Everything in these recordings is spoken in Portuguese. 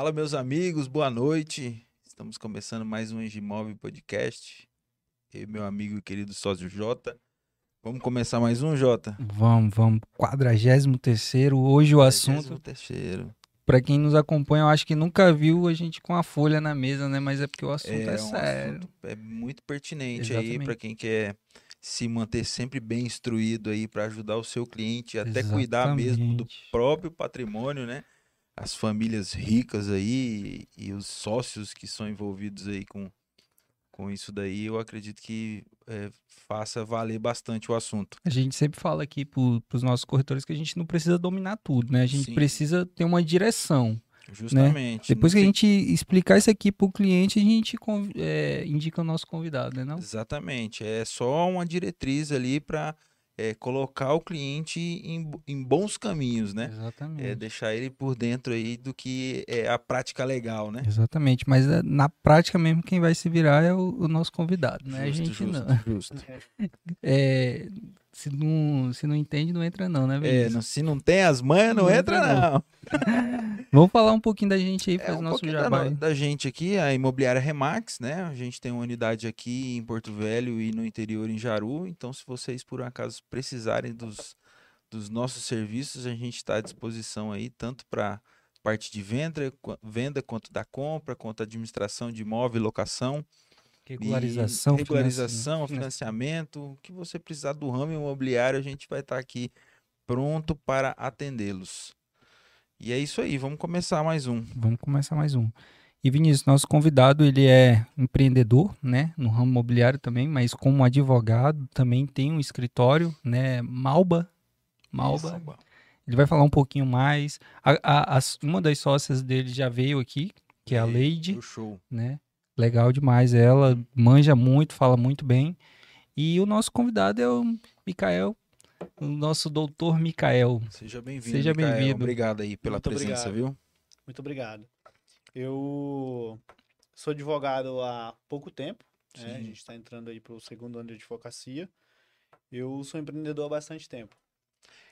Fala, meus amigos, boa noite. Estamos começando mais um Engimóvel Podcast. Eu e meu amigo e querido sócio Jota. Vamos começar mais um, Jota? Vamos, vamos. 43 Hoje o assunto. terceiro. Para quem nos acompanha, eu acho que nunca viu a gente com a folha na mesa, né? Mas é porque o assunto é, É, um sério. assunto- é muito pertinente aí Exatamente. para quem quer se manter sempre bem instruído aí para ajudar o seu cliente, até cuidar mesmo do Exatamente. próprio patrimônio, né? As famílias ricas aí e, os sócios que são envolvidos aí com, com isso daí, eu acredito que é, faça valer bastante o assunto. A gente sempre fala aqui para os nossos corretores que a gente não precisa dominar tudo, né? A gente Sim. precisa ter uma direção. Justamente. Depois que a gente explicar isso aqui para o cliente, a gente é, indica o nosso convidado, né? Não? Exatamente. É só uma diretriz ali para colocar o cliente em, em bons caminhos, né? Exatamente. É deixar ele por dentro aí do que é a prática legal, né? Exatamente, mas é, na prática mesmo quem vai se virar é o, o nosso convidado, né? a Justo, gente justo, não. justo. É, se não. Se não entende, não entra não, né, É, Vinícius? não- se não tem as manhas, não, Não entra entra não. não. Vamos falar um pouquinho da gente aí, É faz um nosso da, jabá. aí. da gente aqui, a imobiliária Remax, né? A gente tem uma unidade aqui em Porto Velho e no interior em Jaru. Então, se vocês por um acaso precisarem dos, dos nossos serviços, a gente está à disposição aí, tanto para parte de venda, venda quanto da compra, quanto administração de imóvel e e Regularização, regularização, financia- financiamento, o que você precisar do ramo imobiliário, a gente vai estar aqui pronto para atendê-los. E é isso aí, vamos começar mais um. Vamos começar mais um. E Vinícius, nosso convidado, ele é empreendedor, né, no ramo imobiliário também, mas como advogado também tem um escritório, né, Malba. Malba. Isso. Ele vai falar um pouquinho mais. A- a- as- uma das sócias dele já veio aqui, que é a Leide. Show. né? Legal demais. Ela manja muito, fala muito bem. E o nosso convidado é o Mikael, o nosso doutor Mikael. Seja bem-vindo. Seja bem-vindo. Obrigado aí pela Muito presença, obrigado. viu? Muito obrigado. Eu sou advogado há pouco tempo, né? A gente está entrando aí para o segundo ano de advocacia. Eu sou empreendedor há bastante tempo.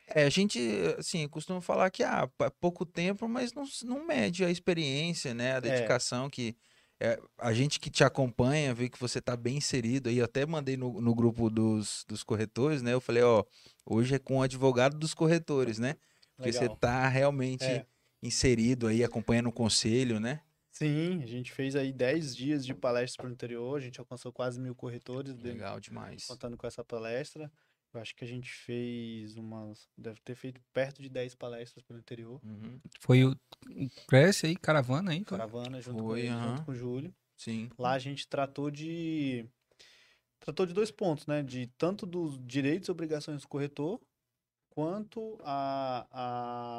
É, a gente, assim, costuma falar que há pouco tempo, mas não, não mede a experiência, né? A dedicação que é, a gente que te acompanha vê que você tá bem inserido aí. Eu até mandei no, no grupo dos, dos corretores, né? Eu falei, ó, hoje é com o advogado dos corretores, né? Porque você Legal. tá realmente É. inserido aí, acompanhando o conselho, né? Sim, a gente fez aí 10 dias de palestras para o interior, a gente alcançou quase mil corretores, de- Legal demais. contando com essa palestra. Eu acho que a gente fez umas. Deve ter feito perto de 10 palestras pelo interior. Uhum, Foi o o Cresce aí, caravana aí. Foi? Caravana junto com Foi, ele, aham. junto com o Júlio. Sim. Lá a gente tratou de tratou de dois pontos, né? De tanto dos direitos e obrigações do corretor, quanto a,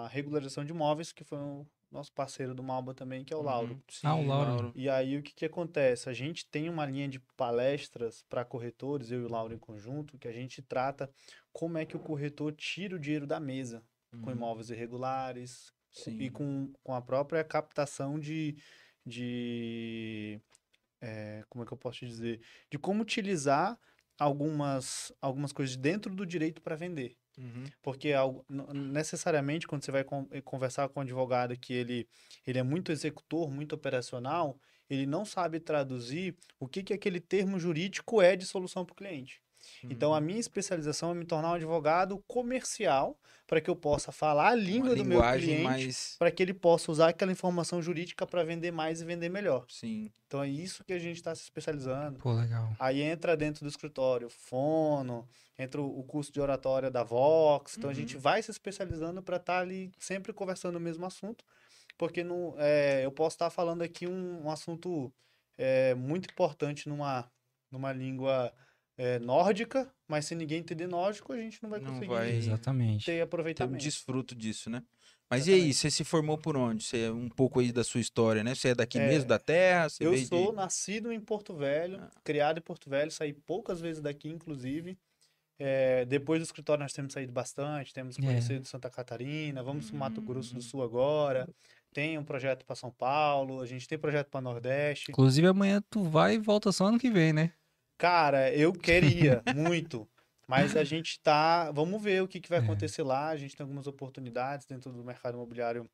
a regularização de imóveis, que foi nosso parceiro do Malba também, que é o Lauro. Uhum, Ah, o sim, Lauro. E aí o que que acontece? A gente tem uma linha de palestras para corretores, eu e o Lauro em conjunto, que a gente trata como é que o corretor tira o dinheiro da mesa com Uhum, imóveis irregulares, Sim. e com, com a própria captação de, de eh, como é que eu posso te dizer? De como utilizar algumas, algumas coisas dentro do direito para vender. Uhum, Porque n- necessariamente, quando você vai eh, conversar com um advogado que ele, ele é muito executor, muito operacional, ele não sabe traduzir o que, que aquele termo jurídico é de solução para o cliente. Então, uhum. a minha especialização é me tornar um advogado comercial para que eu possa falar a língua Uma do meu cliente mais. para que ele possa usar aquela informação jurídica para vender mais e vender melhor. Sim. Então é isso que a gente está se especializando. Pô, legal. Aí entra dentro do escritório fono, entra o curso de oratória da Vox. Então a gente Uhum. vai se especializando para estar ali sempre conversando o mesmo assunto, porque no, é, eu posso estar falando aqui um, um assunto é, muito importante numa, numa língua é, nórdica, mas se ninguém entender nórdico, a gente não vai Não conseguir vai- Exatamente. ter Ter um aproveitamento. desfruto disso, né? Mas e aí, Exatamente. você se formou por onde? Você é um pouco aí da sua história, né? Você é daqui É, mesmo, da terra? Você Eu veio de- sou nascido em Porto Velho, Ah. criado em Porto Velho, saí poucas vezes daqui, inclusive. É, depois do escritório nós temos saído bastante, temos É. conhecido Santa Catarina, vamos para Mato Grosso Hum. do Sul agora. Tem um projeto para São Paulo, a gente tem projeto para Nordeste. Inclusive, amanhã tu vai e volta só ano que vem, né? Cara, eu queria muito, mas a gente tá, vamos ver o que, que vai É. acontecer lá. A gente tem algumas oportunidades dentro do mercado imobiliário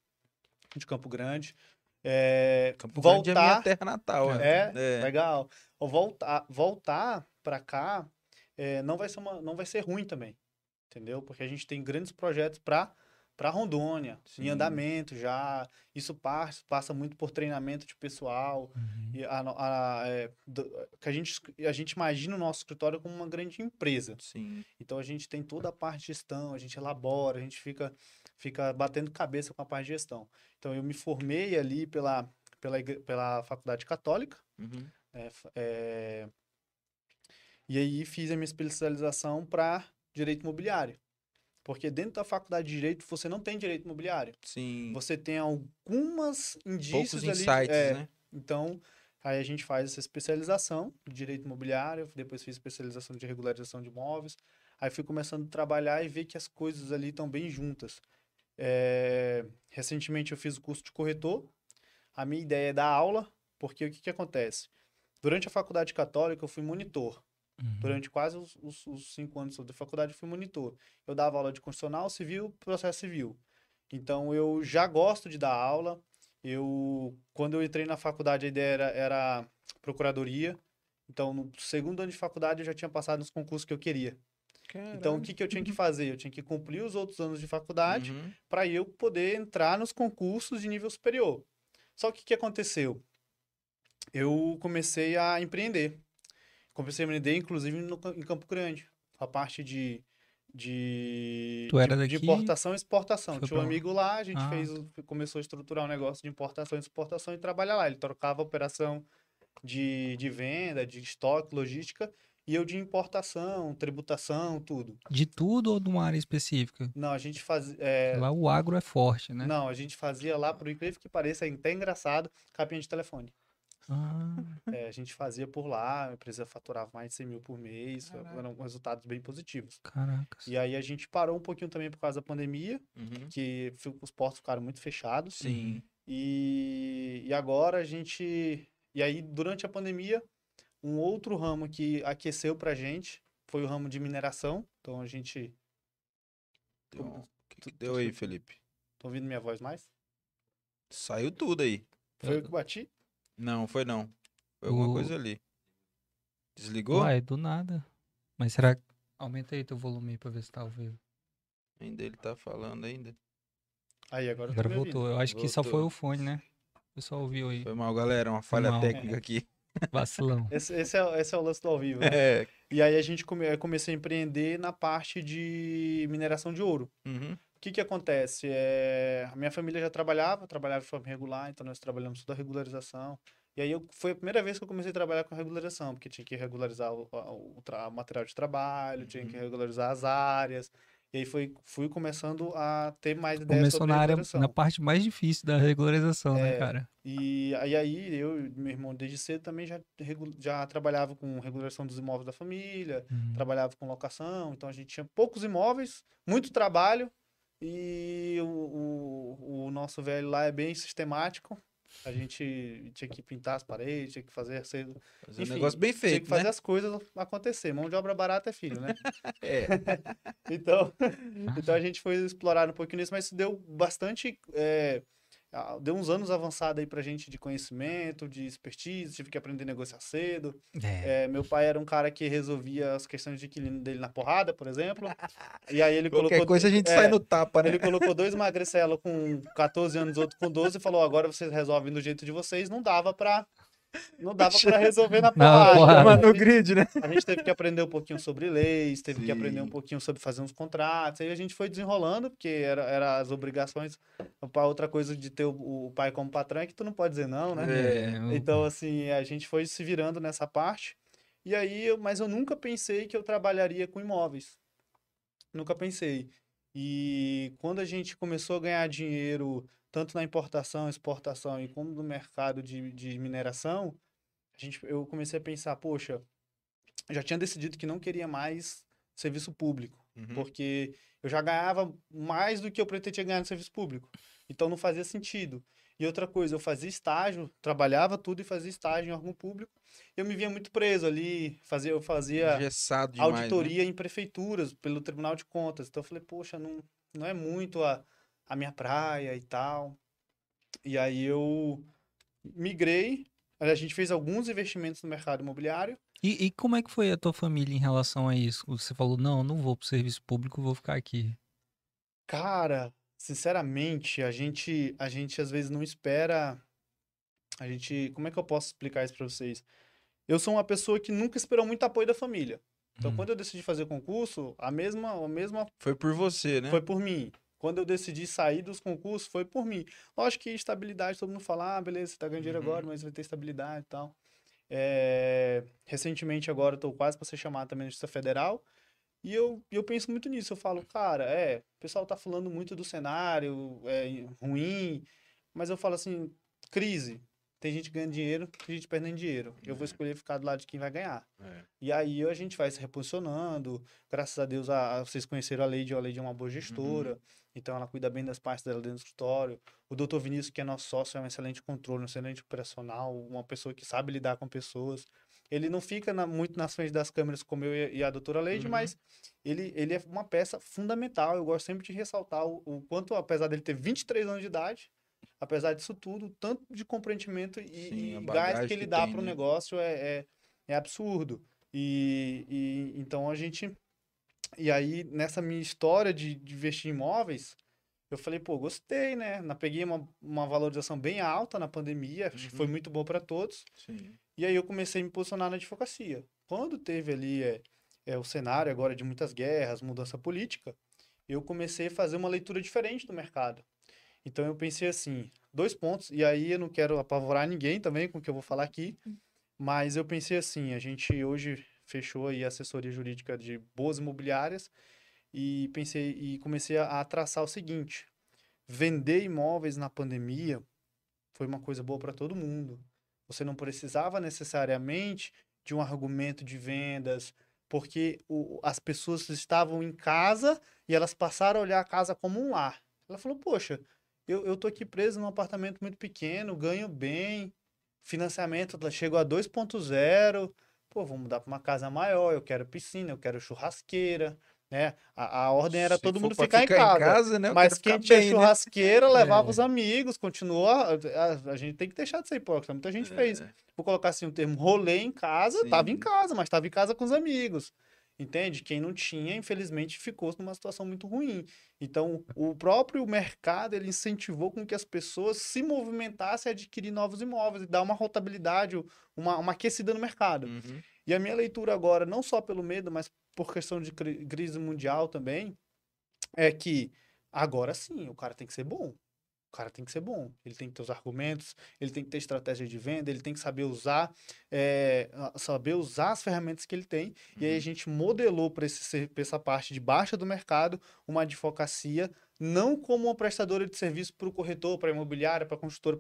de Campo Grande. é, Campo Grande é minha voltar. terra natal. É, É. legal. Ou voltar, voltar para cá é, não vai ser uma, não vai ser ruim também, entendeu? Porque a gente tem grandes projetos para para Rondônia, Sim. em andamento já. Isso passa, passa muito por treinamento de pessoal. Uhum. E a, no- a- é, que a gente, a gente imagina o nosso escritório como uma grande empresa. Sim. Então a gente tem toda a parte de gestão, a gente elabora, a gente fica, fica batendo cabeça com a parte de gestão. Então eu me formei ali pela, pela, pela Faculdade Católica, Uhum. f- é, e aí fiz a minha especialização para direito imobiliário. Porque dentro da faculdade de direito você não tem direito imobiliário. Sim. Você tem algumas indícios Poucos ali. insights, é, né? então, aí a gente faz essa especialização de direito imobiliário, depois fiz especialização de regularização de imóveis. Aí fui começando a trabalhar e ver que as coisas ali estão bem juntas. É, recentemente eu fiz o curso de corretor. A minha ideia é dar aula, porque o que, que acontece? Durante a faculdade católica eu fui monitor. Uhum. Durante quase os, os- os cinco anos da faculdade eu fui monitor. Eu dava aula de constitucional, civil, processo civil. Então eu já gosto de dar aula. Eu, quando eu entrei na faculdade, a ideia era, era procuradoria. Então, no segundo ano de faculdade, eu já tinha passado nos concursos que eu queria. Então, o que, que eu tinha que fazer? Eu tinha que cumprir os outros anos de faculdade Uhum. para eu poder entrar nos concursos de nível superior. Só que o que aconteceu? Eu comecei a empreender. Comecei a empreender, inclusive, no, em Campo Grande. A parte de, de, Tu era de, de importação e exportação. Foi Tinha um pra amigo lá, a gente Ah. fez, começou a estruturar um negócio de importação e exportação e trabalhar lá. Ele trocava a operação de, de venda, de estoque, logística, e eu de importação, tributação, tudo. De tudo ou de uma área específica? Não, a gente fazia. é, Lá o agro é forte, né? não, a gente fazia lá, por incrível que pareça, é até engraçado, capinha de telefone. Ah, É, a gente fazia por lá, a empresa faturava mais de 100 mil por mês, Caraca. eram resultados bem positivos. caracas. E aí a gente parou um pouquinho também por causa da pandemia, Uhum. que os portos ficaram muito fechados. Sim. E, e agora a gente. E aí, durante a pandemia, um outro ramo que aqueceu pra gente foi o ramo de mineração. Então a gente. Deu um- O que, que deu aí, Felipe? Tô ouvindo minha voz mais? Saiu tudo aí. Foi eu que bati? Não, foi não. Foi alguma O- coisa ali. Desligou? Uai, do nada. Mas será que... Aumenta aí teu volume aí pra ver se tá ao vivo. Ainda ele tá falando ainda. Aí, agora, eu tô Agora voltou. Eu acho que só foi Voltou. o fone, né? O pessoal ouviu aí. Foi mal, galera. Uma falha técnica aqui. Vacilão. Esse, esse, é, esse é o lance do ao vivo. né? É. E aí a gente come, comecei a empreender na parte de mineração de ouro. Uhum. O que que acontece? É, a minha família já trabalhava, trabalhava de forma regular, então nós trabalhamos toda a regularização. E aí eu, foi a primeira vez que eu comecei a trabalhar com regularização, porque tinha que regularizar o, o o material de trabalho, tinha que Uhum. regularizar as áreas. E aí foi, fui começando a ter mais ideias Começou sobre na área, na parte mais difícil da regularização, né, É. cara? E aí, aí eu e meu irmão desde cedo também já, já trabalhava com regularização dos imóveis da família, Uhum. trabalhava com locação, então a gente tinha poucos imóveis, muito trabalho, e o, o, o nosso velho lá é bem sistemático. A gente tinha que pintar as paredes, tinha que fazer, Fazer um Enfim, negócio bem tinha feito, que fazer né? as coisas acontecer. Mão de obra barata é filho, né? É. Então, então a gente foi explorar um pouquinho nisso, mas isso deu bastante. é, deu uns anos avançado aí pra gente de conhecimento, de expertise, tive que aprender a negociar cedo. É. É, meu pai era um cara que resolvia as questões de inquilino dele na porrada, por exemplo. E aí ele Qualquer colocou. coisa a gente é, sai no tapa, né? Ele colocou dois magricelos com 14 anos, outro com 12, e falou: agora vocês resolvem do jeito de vocês. Não dava pra. Não dava pra resolver na porrada. Chama no gente- grid, né? a gente teve que aprender um pouquinho sobre leis, teve que aprender um Sim. pouquinho sobre fazer uns contratos. Aí a gente foi desenrolando, porque era, era as obrigações. Outra coisa de ter o, o pai como patrão é que tu não pode dizer não, né? É, Então, assim, a gente foi se virando nessa parte. E aí, eu- mas eu nunca pensei que eu trabalharia com imóveis. Nunca pensei. E quando a gente começou a ganhar dinheiro, tanto na importação, exportação e como no mercado de, de mineração, a gente, eu comecei a pensar, poxa, já tinha decidido que não queria mais serviço público Uhum. porque eu já ganhava mais do que eu pretendia ganhar no serviço público. Então não fazia sentido. E outra coisa, eu fazia estágio, trabalhava tudo e fazia estágio em órgão público. Eu me via muito preso ali, fazia, eu fazia Engessado demais, né? auditoria em prefeituras pelo Tribunal de Contas. Então eu falei, poxa, não, não é muito a, a minha praia e tal. E aí eu migrei, a gente fez alguns investimentos no mercado imobiliário. E, e como é que foi a tua família em relação a isso? Você falou, não, não vou pro serviço público, vou ficar aqui. Cara, sinceramente, a gente, a gente às vezes não espera. A gente. Como é que eu posso explicar isso pra vocês? Eu sou uma pessoa que nunca esperou muito apoio da família. Então, Hum. quando eu decidi fazer concurso, a mesma, a mesma Foi por você, né? foi por mim. Quando eu decidi sair dos concursos, foi por mim. Lógico que estabilidade, todo mundo fala, ah, beleza, você tá ganhando dinheiro Uhum. agora, mas vai ter estabilidade e tal. É, Recentemente, agora, eu tô quase para ser chamado também na Justiça Federal. E eu, eu penso muito nisso. Eu falo, cara, é, o pessoal tá falando muito do cenário é, ruim, mas eu falo assim, crise. Tem gente ganhando dinheiro, tem gente perdendo dinheiro. Eu vou É. escolher ficar do lado de quem vai ganhar. É. E aí a gente vai se reposicionando. Graças a Deus, a, a- vocês conheceram a Lady, a Lady é uma boa gestora. Então ela cuida bem das partes dela dentro do escritório. O doutor Vinícius, que é nosso sócio, é um excelente controle, um excelente operacional, uma pessoa que sabe lidar com pessoas. Ele não fica na- muito nas frente das câmeras como eu e, e a doutora Lady, Uhum. mas ele, ele é uma peça fundamental. Eu gosto sempre de ressaltar o, o quanto, apesar dele ter 23 anos de idade, apesar disso tudo, o tanto de compreendimento e, Sim, e gás que ele que dá para o né? negócio é, é, é absurdo. E, e então a gente. E aí, nessa minha história de, de investir em imóveis, eu falei, pô, gostei, né? Na, peguei uma, uma valorização bem alta na pandemia, acho que foi Uhum. muito bom para todos. Sim. E aí eu comecei a me posicionar na advocacia. Quando teve ali é, é, o cenário agora de muitas guerras, mudança política, eu comecei a fazer uma leitura diferente do mercado. Então eu pensei assim, dois pontos, e aí eu não quero apavorar ninguém também com o que eu vou falar aqui, mas eu pensei assim, a gente hoje fechou aí a assessoria jurídica de boas imobiliárias e pensei e comecei a, a traçar o seguinte: vender imóveis na pandemia foi uma coisa boa para todo mundo. Você não precisava necessariamente de um argumento de vendas, porque o- as pessoas estavam em casa e elas passaram a olhar a casa como um lar. Ela falou: Poxa, eu, eu tô aqui preso num apartamento muito pequeno, ganho bem, financiamento tá- chegou a 2.0. Pô, vou mudar para uma casa maior, eu quero piscina, eu quero churrasqueira, né? A, a ordem era Se todo mundo pra ficar, em casa. né? eu Mas quero quem ficar tinha bem, né? churrasqueira levava É. os amigos, continuou. A, a- gente tem que deixar de ser hipócrita. Muita gente fez. É, Vou colocar assim o termo rolê em casa, tava em Sim. casa, mas tava em casa com os amigos. Entende? Quem não tinha, infelizmente, ficou numa situação muito ruim. Então, o próprio mercado, ele incentivou com que as pessoas se movimentassem a adquirir novos imóveis e dar uma rotabilidade, uma, uma aquecida no mercado. Uhum. E a minha leitura agora, não só pelo medo, mas por questão de cri- crise mundial também, é que agora sim, o cara tem que ser bom. O cara tem que ser bom. Ele tem que ter os argumentos, ele tem que ter estratégia de venda, ele tem que saber usar, é, saber usar as ferramentas que ele tem. E aí a Uhum. gente modelou para essa parte de baixa do mercado uma advocacia, não como uma prestadora de serviço para o corretor, para a imobiliária, para a construtora,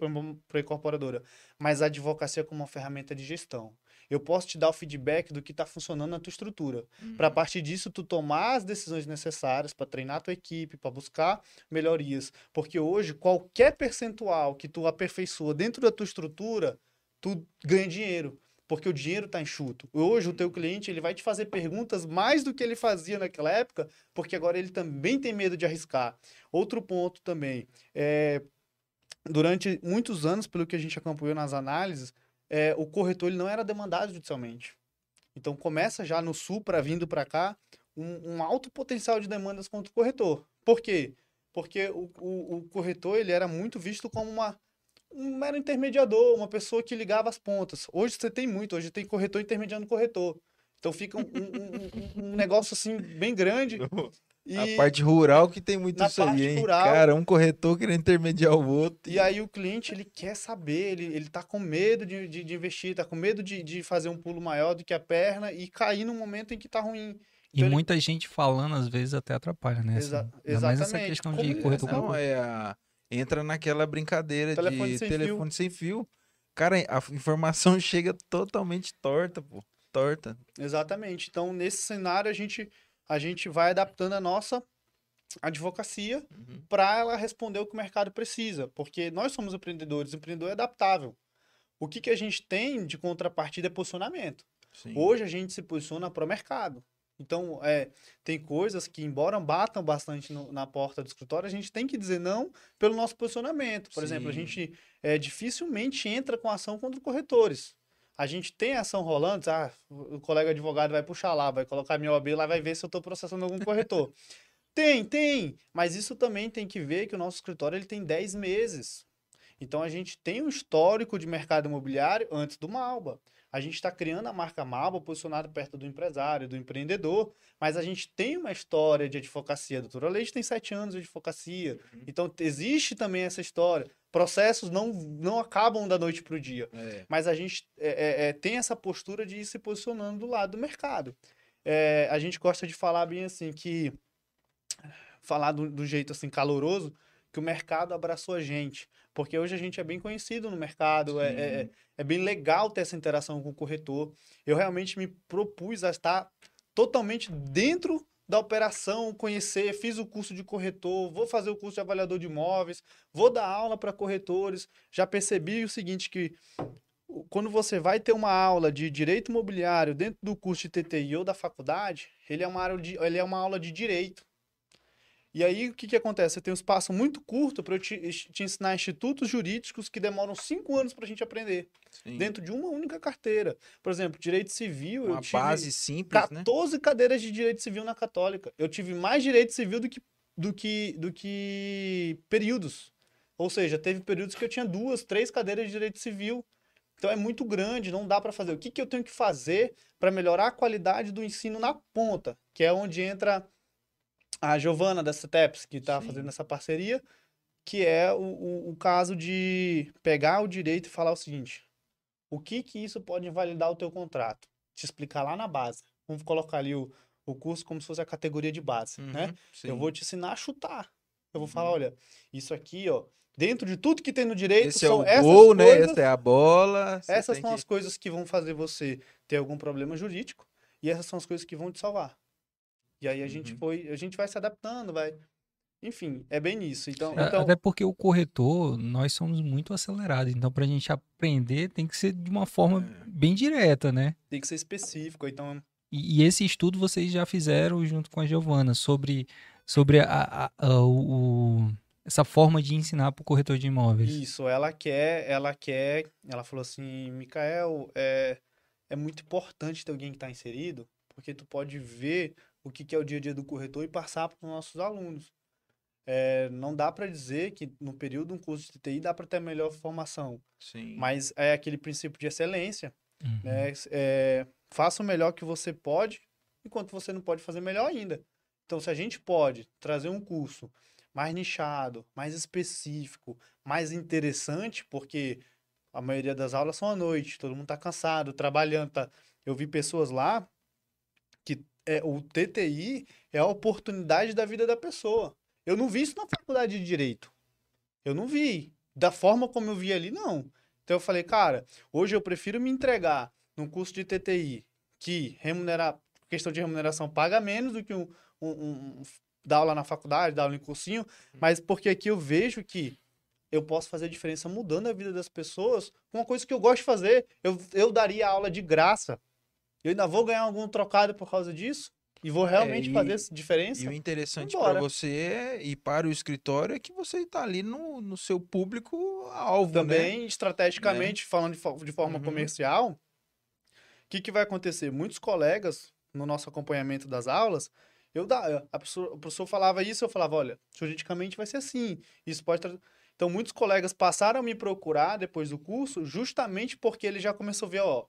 para a incorporadora, mas a advocacia como uma ferramenta de gestão. Eu posso te dar o feedback do que está funcionando na tua estrutura. Para a Uhum. partir disso, tu tomar as decisões necessárias para treinar a tua equipe, para buscar melhorias. Porque hoje, qualquer percentual que tu aperfeiçoa dentro da tua estrutura, tu ganha dinheiro. Porque o dinheiro está enxuto. Hoje, o teu cliente ele vai te fazer perguntas mais do que ele fazia naquela época, porque agora ele também tem medo de arriscar. Outro ponto também, é, durante muitos anos, pelo que a gente acompanhou nas análises, é, o corretor ele não era demandado judicialmente. Então começa já no sul para vindo para cá um, um alto potencial de demandas contra o corretor. Por quê? Porque o, o, o corretor ele era muito visto como uma um mero intermediador, uma pessoa que ligava as pontas. Hoje você tem muito, hoje tem corretor intermediando corretor. Então fica um, um- um- um negócio assim bem grande. E, A parte rural que tem muito na isso aí, parte hein? rural- Cara, um corretor querendo intermediar o outro. e aí o cliente ele quer saber, ele, ele tá com medo de, de, de investir, tá com medo de, de fazer um pulo maior do que a perna e cair no momento em que tá ruim. E Então ele- muita gente falando, às vezes, até atrapalha, né? Exa- assim. Ainda mais essa exatamente. questão de Comunicação. corretor Não, com é a... Entra naquela brincadeira Telefone de sem telefone sem fio. Cara, a informação chega totalmente torta, pô. Torta. Exatamente. Então, nesse cenário, a gente, a gente vai adaptando a nossa advocacia Uhum. para ela responder o que o mercado precisa. Porque nós somos empreendedores, o empreendedor é adaptável. O que, que a gente tem de contrapartida é posicionamento. Sim. Hoje a gente se posiciona para o mercado. Então, é, tem coisas que, embora batam bastante no- na porta do escritório, a gente tem que dizer não pelo nosso posicionamento. Por exemplo, a Sim. gente é, dificilmente entra com ação contra corretores. A gente tem ação rolando, ah, o colega advogado vai puxar lá, vai colocar minha OAB lá, vai ver se eu estou processando algum corretor. tem, tem, mas isso também tem que ver que o nosso escritório ele tem 10 meses. Então a gente tem um histórico de mercado imobiliário antes do Malba. A gente está criando a marca Malba posicionada perto do empresário, do empreendedor, mas a gente tem uma história de advocacia. A doutora Leite tem sete anos de advocacia. Então existe também essa história. Processos não, não acabam da noite para o dia. É. Mas a gente é, é, é, tem essa postura de ir se posicionando do lado do mercado. É, a gente gosta de falar bem assim que falar do, do jeito assim caloroso que o mercado abraçou a gente, porque hoje a gente é bem conhecido no mercado, é, é, é bem legal ter essa interação com o corretor. Eu realmente me propus a estar totalmente dentro da operação, conhecer, fiz o curso de corretor, vou fazer o curso de avaliador de imóveis, vou dar aula para corretores. Já percebi o seguinte que quando você vai ter uma aula de direito imobiliário dentro do curso de TTI ou da faculdade, ele é uma aula de, ele é uma aula de direito. E aí, o que, que acontece? Você tem um espaço muito curto para eu te, te ensinar institutos jurídicos que demoram cinco anos para a gente aprender, Sim. dentro de uma única carteira. Por exemplo, direito civil, Uma eu tive base simples, né? 14 cadeiras de direito civil na Católica. Eu tive mais direito civil do que, do que, do que períodos. Ou seja, teve períodos que eu tinha duas, três cadeiras de direito civil. Então é muito grande, não dá para fazer. O que, que eu tenho que fazer para melhorar a qualidade do ensino na ponta? Que é onde entra a Giovana da CETEPS, que está fazendo essa parceria, que é o, o, o caso de pegar o direito e falar o seguinte: o que que isso pode invalidar o teu contrato? Te explicar lá na base. Vamos colocar ali o, o curso como se fosse a categoria de base, né? Uhum, Eu sim. vou te ensinar a chutar. Eu vou Uhum. falar, olha, isso aqui, ó, dentro de tudo que tem no direito, Esse é são o essas gol, né? coisas, Essa é a bola. essas são que- as coisas que vão fazer você ter algum problema jurídico e essas são as coisas que vão te salvar. E aí a gente Uhum. foi, a gente vai se adaptando, vai. Enfim, é bem isso. Então, A- então Até porque o corretor, nós somos muito acelerados. Então, para a gente aprender, tem que ser de uma forma É. bem direta, né? tem que ser específico. Então, E, e esse estudo vocês já fizeram junto com a Giovana sobre, sobre a, a- a- o- essa forma de ensinar para o corretor de imóveis. Isso, ela quer, ela quer, ela falou assim, Micael, é, é muito importante ter alguém que está inserido, porque tu pode ver o que, que é o dia a dia do corretor e passar para os nossos alunos. É, não dá para dizer que no período de um curso de TI dá para ter a melhor formação, Sim. mas é aquele princípio de excelência, Uhum. né? É, faça o melhor que você pode, enquanto você não pode fazer melhor ainda. Então, se a gente pode trazer um curso mais nichado, mais específico, mais interessante, porque a maioria das aulas são à noite, todo mundo está cansado, trabalhando, tá? Eu vi pessoas lá é, o TTI é a oportunidade da vida da pessoa. Eu não vi isso na faculdade de Direito. Eu não vi. Da forma como eu vi ali, não. Então eu falei, cara, hoje eu prefiro me entregar num curso de TTI que remunerar, questão de remuneração paga menos do que um, um, um- dar aula na faculdade, dar aula em cursinho, mas porque aqui eu vejo que eu posso fazer diferença mudando a vida das pessoas com uma coisa que eu gosto de fazer. Eu, eu daria aula de graça. Eu ainda vou ganhar algum trocado por causa disso? E vou realmente e- fazer essa diferença? E o interessante para você é, e para o escritório é que você está ali no, no seu público-alvo, né? Também, estrategicamente, falando de, de forma Uhum. comercial, o que, que vai acontecer? Muitos colegas, no nosso acompanhamento das aulas, eu da, a pessoa, o professor falava isso, eu falava, olha, juridicamente vai ser assim. Isso pode tra- Então, muitos colegas passaram a me procurar depois do curso, justamente porque ele já começou a ver, ó,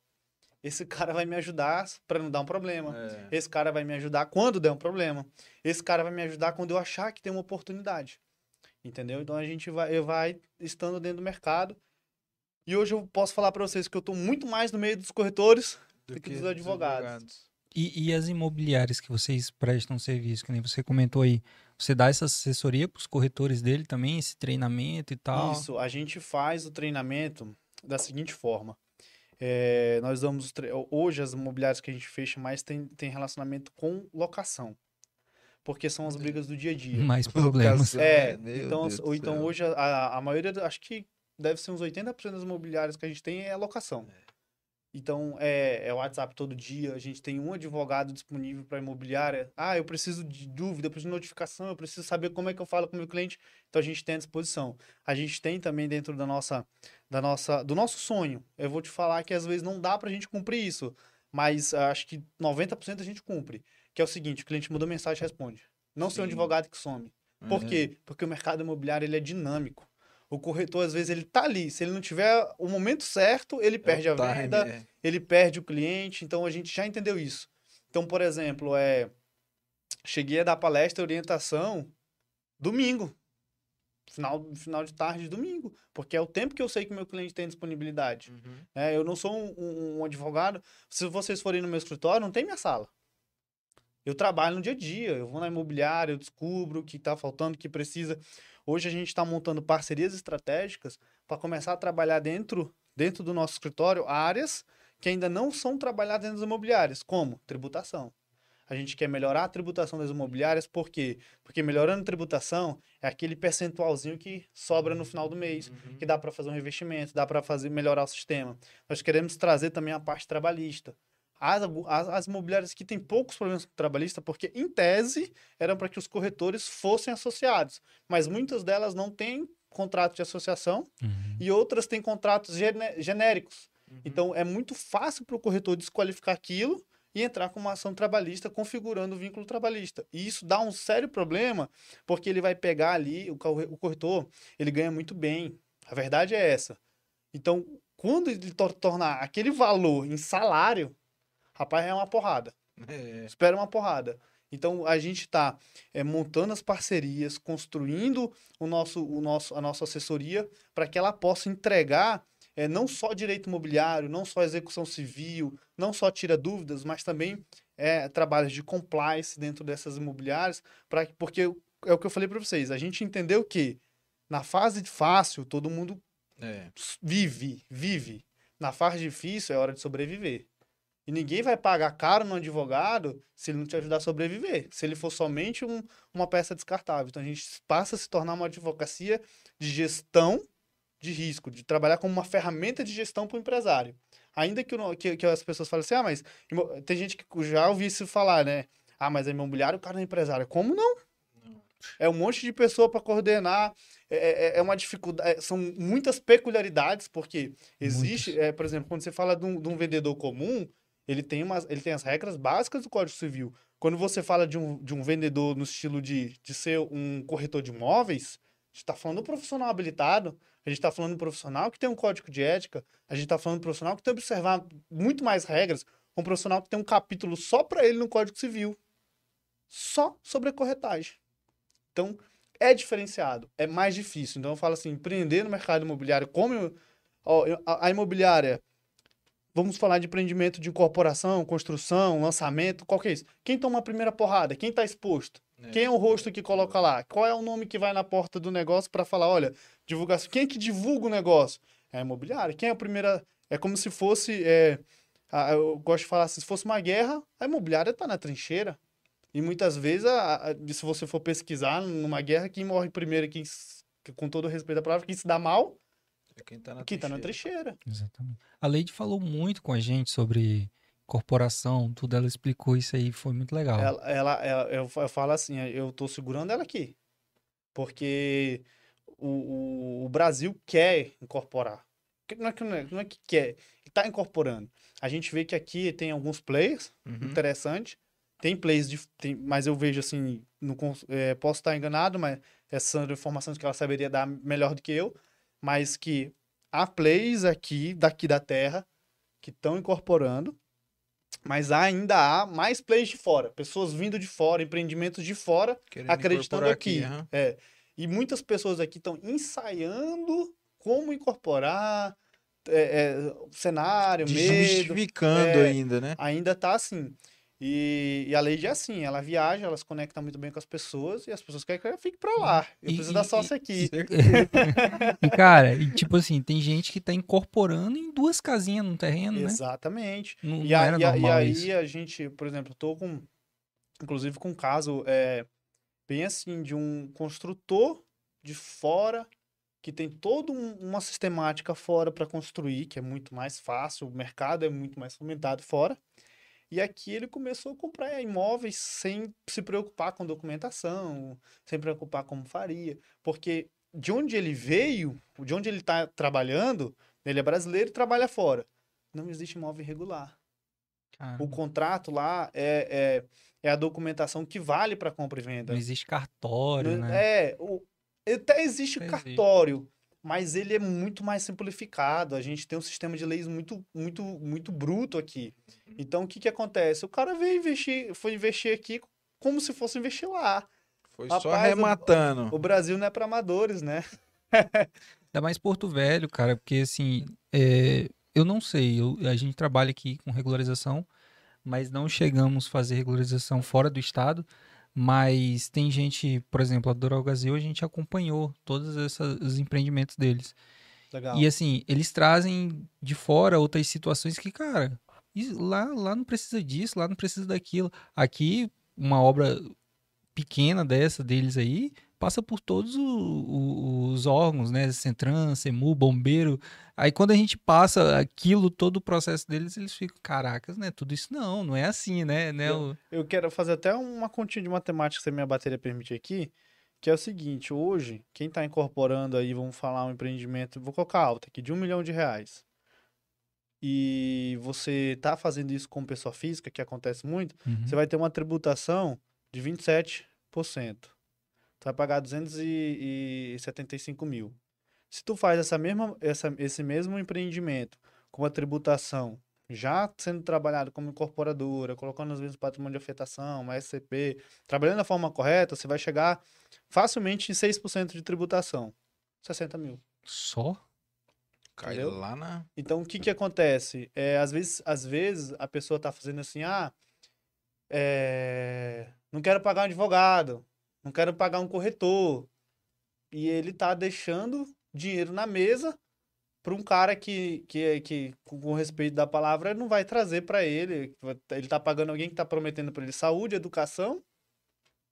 esse cara vai me ajudar para não dar um problema. É. Esse cara vai me ajudar quando der um problema. Esse cara vai me ajudar quando eu achar que tem uma oportunidade. Entendeu? Então a gente vai, vai estando dentro do mercado. E hoje eu posso falar para vocês que eu estou muito mais no meio dos corretores do que dos advogados. E, e as imobiliárias que vocês prestam serviço, que nem você comentou aí, você dá essa assessoria para os corretores dele também, esse treinamento e tal? Isso, a gente faz o treinamento da seguinte forma. É, nós damos hoje as imobiliárias que a gente fecha mais tem, tem relacionamento com locação. Porque são as brigas do dia a dia. Mais problemas. Locação, É? Meu então, Deus ou então hoje a, a maioria, acho que deve ser uns 80% das imobiliárias que a gente tem é locação. Então, é, é WhatsApp todo dia, a gente tem um advogado disponível para imobiliária. Ah, eu preciso de dúvida, eu preciso de notificação, eu preciso saber como é que eu falo com o meu cliente. Então, a gente tem à disposição. A gente tem também dentro da nossa, da nossa, do nosso sonho. Eu vou te falar que às vezes não dá para a gente cumprir isso, mas acho que 90% a gente cumpre. Que é o seguinte, o cliente manda mensagem e responde. Não ser um Sim. advogado que some. Por Uhum. quê? Porque o mercado imobiliário ele é dinâmico. O corretor, às vezes, ele tá ali. Se ele não tiver o momento certo, ele É perde a time, venda, é. ele perde o cliente. Então, a gente já entendeu isso. Então, por exemplo, é... cheguei a dar palestra orientação domingo. Final, final de tarde de domingo. Porque é o tempo que eu sei que o meu cliente tem disponibilidade. Uhum. né? Eu não sou um, um- um advogado. Se vocês forem no meu escritório, não tem minha sala. Eu trabalho no dia a dia. Eu vou na imobiliária, eu descubro o que está faltando, o que precisa. Hoje a gente está montando parcerias estratégicas para começar a trabalhar dentro, dentro do nosso escritório áreas que ainda não são trabalhadas dentro das imobiliárias, como tributação. A gente quer melhorar a tributação das imobiliárias, por quê? Porque melhorando a tributação é aquele percentualzinho que sobra no final do mês Uhum. que dá para fazer um investimento, dá para fazer melhorar o sistema. Nós queremos trazer também a parte trabalhista. As, as, as imobiliárias que têm poucos problemas com trabalhista, porque em tese eram para que os corretores fossem associados, mas muitas delas não têm contrato de associação Uhum. e outras têm contratos gene- genéricos. Uhum. Então é muito fácil para o corretor desqualificar aquilo e entrar com uma ação trabalhista configurando o vínculo trabalhista. E isso dá um sério problema, porque ele vai pegar ali, o corre- o corretor, ele ganha muito bem. A verdade é essa. Então, quando ele tor- tornar aquele valor em salário, rapaz, é uma porrada É. espera uma porrada. Então a gente está montando as parcerias, construindo o nosso, o nosso, a nossa assessoria para que ela possa entregar eh, não só direito imobiliário, não só execução civil, não só tira dúvidas, mas também eh, trabalhos de compliance dentro dessas imobiliárias, pra, porque é o que eu falei para vocês, a gente entendeu que na fase fácil todo mundo É. vive, vive. Na fase difícil é hora de sobreviver. E ninguém vai pagar caro no advogado se ele não te ajudar a sobreviver. Se ele for somente um- uma peça descartável. Então a gente passa a se tornar uma advocacia de gestão de risco, de trabalhar como uma ferramenta de gestão para o empresário. Ainda que, que, que as pessoas falem assim, ah, mas tem gente que já ouvi isso falar, né? Ah, mas é imobiliário, o cara é empresário. Como não? É um monte de pessoa para coordenar, é, é- é uma dificuldade, são muitas peculiaridades, porque existe, é, por exemplo, quando você fala de um, de um vendedor comum, ele tem, umas, ele tem as regras básicas do Código Civil. Quando você fala de um, de um vendedor no estilo de, de ser um corretor de imóveis, a gente está falando de um profissional habilitado, a gente está falando de um profissional que tem um código de ética, a gente está falando de um profissional que tem que observar muito mais regras, um profissional que tem um capítulo só para ele no Código Civil, só sobre a corretagem. Então, é diferenciado, é mais difícil. Então, eu falo assim, empreender no mercado imobiliário, como a imobiliária, vamos falar de empreendimento de incorporação, construção, lançamento, qual que é isso? Quem toma a primeira porrada? Quem está exposto? É. Quem é o rosto que coloca lá? Qual é o nome que vai na porta do negócio para falar, olha, divulgação? Quem é que divulga o negócio? É a imobiliária. Quem é a primeira? É como se fosse, é, eu gosto de falar assim, se fosse uma guerra, a imobiliária está na trincheira. E muitas vezes, a- se você for pesquisar numa guerra, quem morre primeiro, quem, com todo o respeito à palavra, quem se dá mal, É quem tá na quem tá na trincheira. trincheira. Exatamente. A Leide falou muito com a gente sobre corporação, tudo. Ela explicou isso aí, foi muito legal. Ela, ela, ela- eu, eu falo assim, eu tô segurando ela aqui. Porque o, o, o Brasil quer incorporar. Que- Não é que, não é, não é que quer, ele tá incorporando. A gente vê que aqui tem alguns players Uhum. interessantes. Tem players, de, tem, mas eu vejo assim, não, é, posso estar enganado, mas essas são informações que ela saberia dar melhor do que eu. Mas que há players aqui, daqui da terra, que estão incorporando. Mas ainda há mais players de fora, pessoas vindo de fora, empreendimentos de fora, Querendo acreditando incorporar aqui. aham. É. E muitas pessoas aqui estão ensaiando como incorporar é, é, cenário, medo. Justificando é, ainda, né? Ainda tá assim. E, e a Lady é assim, ela viaja, ela se conecta muito bem com as pessoas e as pessoas querem que eu fique pra lá. Eu E- preciso e- da sócia aqui. E, cara, e tipo assim, tem gente que tá incorporando em duas casinhas no terreno, né? Exatamente. Não, E, a- era a- e aí isso. a gente, por exemplo, tô com, inclusive com um caso é, bem assim, de um construtor de fora que tem toda um- uma sistemática fora para construir, que é muito mais fácil, o mercado é muito mais fomentado fora. E aqui ele começou a comprar imóveis sem se preocupar com documentação, sem preocupar como faria, porque de onde ele veio, de onde ele está trabalhando, ele é brasileiro e trabalha fora. Não existe imóvel irregular. O contrato lá é, é, é a documentação que vale para compra e venda. não existe cartório, Não- né? É, o, até existe Até existe. Mas ele é muito mais simplificado. A gente tem um sistema de leis muito, muito, muito bruto aqui. Então, o que que acontece? O cara veio investir, foi investir aqui como se fosse investir lá. Foi Rapaz, só o- arrematando. O Brasil não é para amadores, né? Ainda mais Porto Velho, cara, porque assim, é, eu não sei, eu- a gente trabalha aqui com regularização, mas não chegamos a fazer regularização fora do estado. Mas tem gente, por exemplo, a Doralgazil, a gente acompanhou todos esses os empreendimentos deles. Legal. E assim, eles trazem de fora outras situações que, cara, lá, lá não precisa disso, lá não precisa daquilo. Aqui, uma obra pequena dessa deles aí passa por todos o- os órgãos, né? Centran, CEMU, bombeiro. Aí quando a gente passa aquilo, todo o processo deles, eles ficam, caracas, né? Tudo isso não, não é assim, né? né? O- Eu quero fazer até uma continha de matemática, se a minha bateria permitir aqui, que é o seguinte, hoje, quem está incorporando aí, vamos falar um empreendimento, vou colocar alta aqui, de um milhão de reais, e você está fazendo isso com pessoa física, que acontece muito, Uhum. você vai ter uma tributação de 27%. Vai pagar 275 mil. Se tu faz essa mesma, essa, esse mesmo empreendimento com a tributação já sendo trabalhado como incorporadora, colocando às vezes patrimônio de afetação, uma SCP, trabalhando da forma correta, você vai chegar facilmente em 6% de tributação. 60 mil. Só? Cai lá na. Então, o que que acontece? É, às vezes, às vezes a pessoa tá fazendo assim, ah, é, não quero pagar um advogado, não quero pagar um corretor. E ele tá deixando dinheiro na mesa para um cara que, que, que, com respeito da palavra, não vai trazer para ele. Ele tá pagando alguém que tá prometendo para ele saúde, educação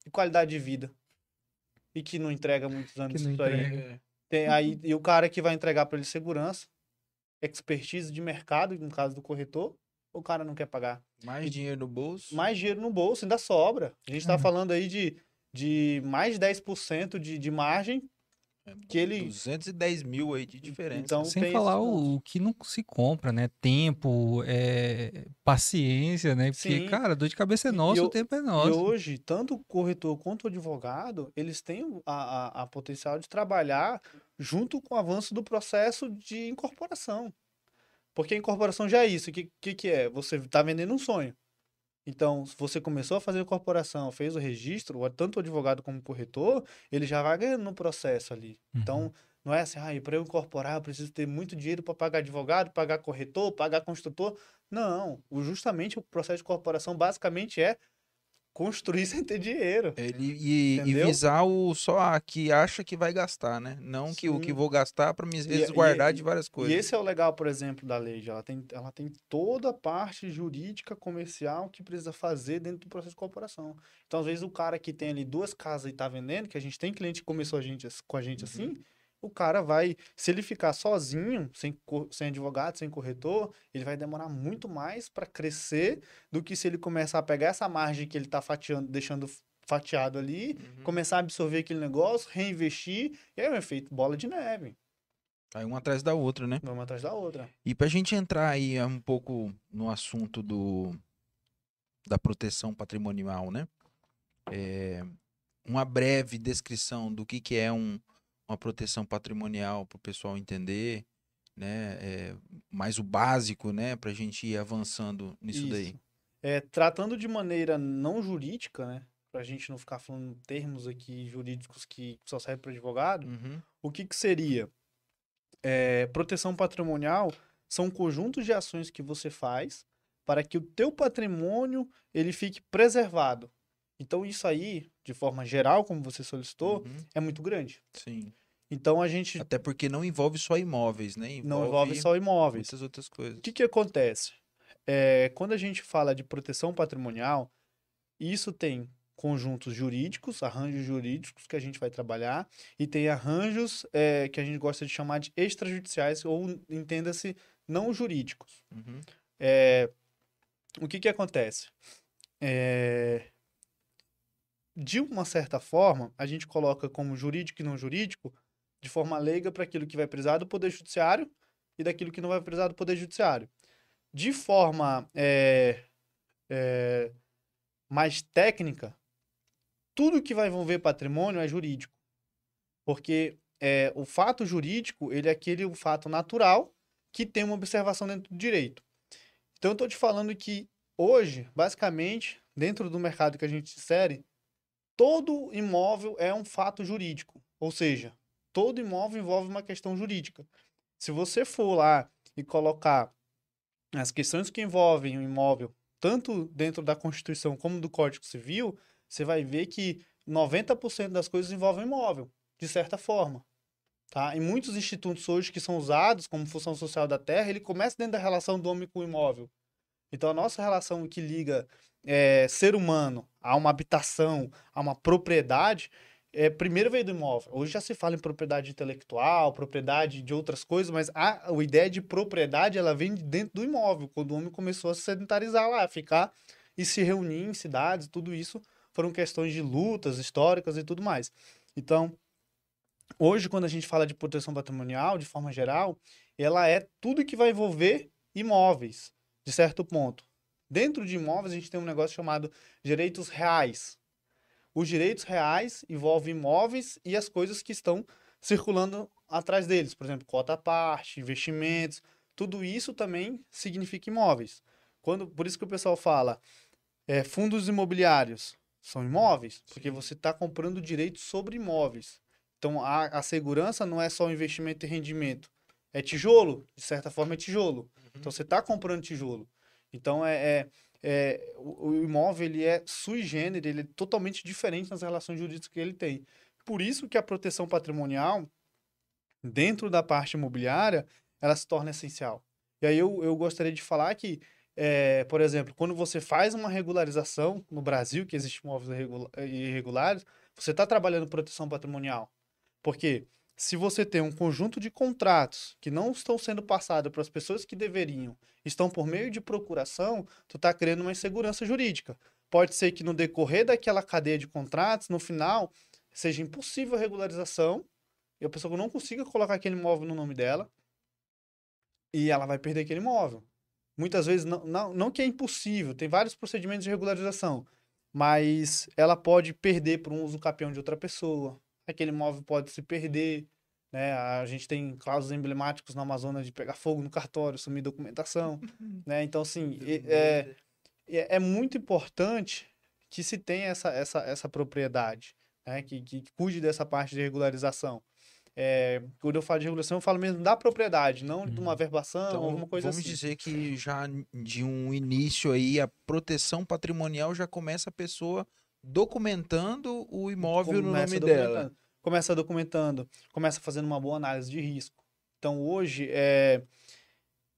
e qualidade de vida. E que não entrega muitos anos não isso aí. Tem aí, e o cara que vai entregar para ele segurança, expertise de mercado, no caso do corretor, o cara não quer pagar. Mais dinheiro no bolso. Mais dinheiro no bolso, ainda sobra. A gente tá Cara. falando aí de, de mais de 10% de, de margem que ele. 210 mil aí de diferença. Então, Sem tem falar o, o que não se compra, né? Tempo, é, paciência, né? Porque, Sim. cara, dor de cabeça é E- e nossa, eu- o tempo é E nosso. hoje, tanto o corretor quanto o advogado, eles têm o- a, a, a potencial de trabalhar junto com o avanço do processo de incorporação. Porque a incorporação já é isso. O que, que, que é? Você está vendendo um sonho. Então, se você começou a fazer a incorporação, fez o registro, tanto o advogado como o corretor, ele já vai ganhando no processo ali. Uhum. Então, não é assim, ah, para eu incorporar, eu preciso ter muito dinheiro para pagar advogado, pagar corretor, pagar construtor. Não, justamente o processo de incorporação basicamente é construir sem ter dinheiro. Ele, e, e visar o só a que acha que vai gastar, né? Não que o que Sim. vou gastar para me e- resguardar e- de várias coisas. E esse é o legal, por exemplo, da lei. Ela tem, ela tem toda a parte jurídica, comercial que precisa fazer dentro do processo de corporação. Então, às vezes, o cara que tem ali duas casas e tá vendendo, que a gente tem cliente que começou a gente, com a gente Uhum. assim, o cara vai, se ele ficar sozinho, sem, sem advogado, sem corretor, ele vai demorar muito mais para crescer do que se ele começar a pegar essa margem que ele tá fatiando, deixando fatiado ali, Uhum. começar a absorver aquele negócio, reinvestir, e aí é um efeito bola de neve. Aí uma atrás da outra, né? Uma atrás da outra. E pra gente entrar aí um pouco no assunto do da proteção patrimonial, né? É, uma breve descrição do que, que é um, uma proteção patrimonial para o pessoal entender, né? É, mais o básico, né? Para a gente ir avançando nisso daí. Isso. É, tratando de maneira não jurídica, né? Pra gente não ficar falando termos aqui jurídicos que só servem para advogado, Uhum. o que que seria? É, proteção patrimonial são conjuntos de ações que você faz para que o teu patrimônio ele fique preservado. Então isso aí, de forma geral, como você solicitou, Uhum. é muito grande. Sim. Então a gente Até porque não envolve só imóveis, né? não envolve só imóveis. muitas outras coisas. O que, que acontece? É, quando a gente fala de proteção patrimonial, isso tem conjuntos jurídicos, arranjos jurídicos que a gente vai trabalhar, e tem arranjos é, que a gente gosta de chamar de extrajudiciais, ou entenda-se, não jurídicos. Uhum. É, o que que acontece? É, de uma certa forma, a gente coloca como jurídico e não jurídico de forma leiga para aquilo que vai precisar do Poder Judiciário e daquilo que não vai precisar do Poder Judiciário. De forma é, é, mais técnica, tudo que vai envolver patrimônio é jurídico. Porque é, o fato jurídico, ele é aquele um fato natural que tem uma observação dentro do direito. Então, eu estou te falando que hoje, basicamente, dentro do mercado que a gente insere, todo imóvel é um fato jurídico. Ou seja, todo imóvel envolve uma questão jurídica. Se você for lá e colocar as questões que envolvem o imóvel, tanto dentro da Constituição como do Código Civil, você vai ver que 90% das coisas envolvem imóvel, de certa forma. Tá? E muitos institutos hoje que são usados como função social da terra, ele começa dentro da relação do homem com o imóvel. Então, a nossa relação que liga é, ser humano a uma habitação, a uma propriedade, é, primeiro veio do imóvel. Hoje já se fala em propriedade intelectual, propriedade de outras coisas, mas a, a ideia de propriedade ela vem de dentro do imóvel, quando o homem começou a se sedentarizar lá, ficar e se reunir em cidades, tudo isso foram questões de lutas históricas e tudo mais. Então, hoje, quando a gente fala de proteção patrimonial, de forma geral, ela é tudo que vai envolver imóveis, de certo ponto. Dentro de imóveis, a gente tem um negócio chamado direitos reais. Os direitos reais envolvem imóveis e as coisas que estão circulando atrás deles, por exemplo, cota à parte, investimentos, tudo isso também significa imóveis. Quando, por isso que o pessoal fala é, fundos imobiliários são imóveis, porque você está comprando direitos sobre imóveis. Então a, a segurança não é só investimento e rendimento, é tijolo, de certa forma é tijolo. Uhum. Então você está comprando tijolo. Então é, é, é o, o, imóvel ele é sui generis, ele é totalmente diferente nas relações jurídicas que ele tem. Por isso que a proteção patrimonial dentro da parte imobiliária ela se torna essencial. E aí eu, eu gostaria de falar que é, por exemplo, quando você faz uma regularização no Brasil, que existe imóveis irregulares, você está trabalhando proteção patrimonial. Porque se você tem um conjunto de contratos que não estão sendo passados para as pessoas que deveriam, estão por meio de procuração, tu está criando uma insegurança jurídica. Pode ser que no decorrer daquela cadeia de contratos, no final, seja impossível a regularização e a pessoa não consiga colocar aquele imóvel no nome dela e ela vai perder aquele imóvel. Muitas vezes, não, não, não que é impossível, tem vários procedimentos de regularização, mas ela pode perder por um uso capião de outra pessoa. Aquele imóvel pode se perder, né? A gente tem casos emblemáticos na Amazonas de pegar fogo no cartório, sumir documentação, né? Então, assim, é, é, é, muito importante que se tenha essa, essa, essa propriedade, né? Que, que cuide dessa parte de regularização. É, quando eu falo de regulação, eu falo mesmo da propriedade, não de uma uhum. verbação, então, alguma coisa vamos assim. Vamos dizer que já de um início aí, a proteção patrimonial já começa a pessoa documentando o imóvel começa no nome dela. Começa documentando, começa fazendo uma boa análise de risco. Então, hoje, é,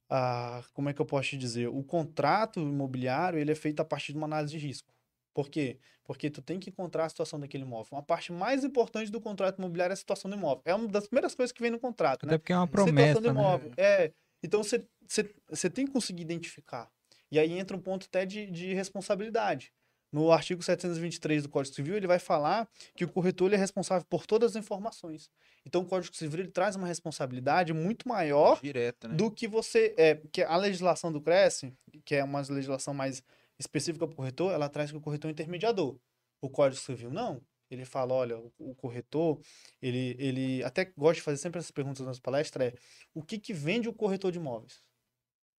a, como é que eu posso te dizer? O contrato imobiliário ele é feito a partir de uma análise de risco. Por quê? Porque tu tem que encontrar a situação daquele imóvel. Uma parte mais importante do contrato imobiliário é a situação do imóvel. É uma das primeiras coisas que vem no contrato, Até né? porque é uma promessa, situação do imóvel. Né? É. Então você tem que conseguir identificar. E aí entra um ponto até de, de responsabilidade. No artigo 723 do Código Civil, ele vai falar que o corretor é responsável por todas as informações. Então, o Código Civil ele traz uma responsabilidade muito maior Direta, né? do que você. É, que a legislação do Cresce, que é uma legislação mais específica para o corretor, ela traz que o corretor é intermediador. O Código Civil não. Ele fala, olha, o, o, corretor, ele, ele até gosta de fazer sempre essas perguntas nas palestras, é o que que vende o corretor de imóveis?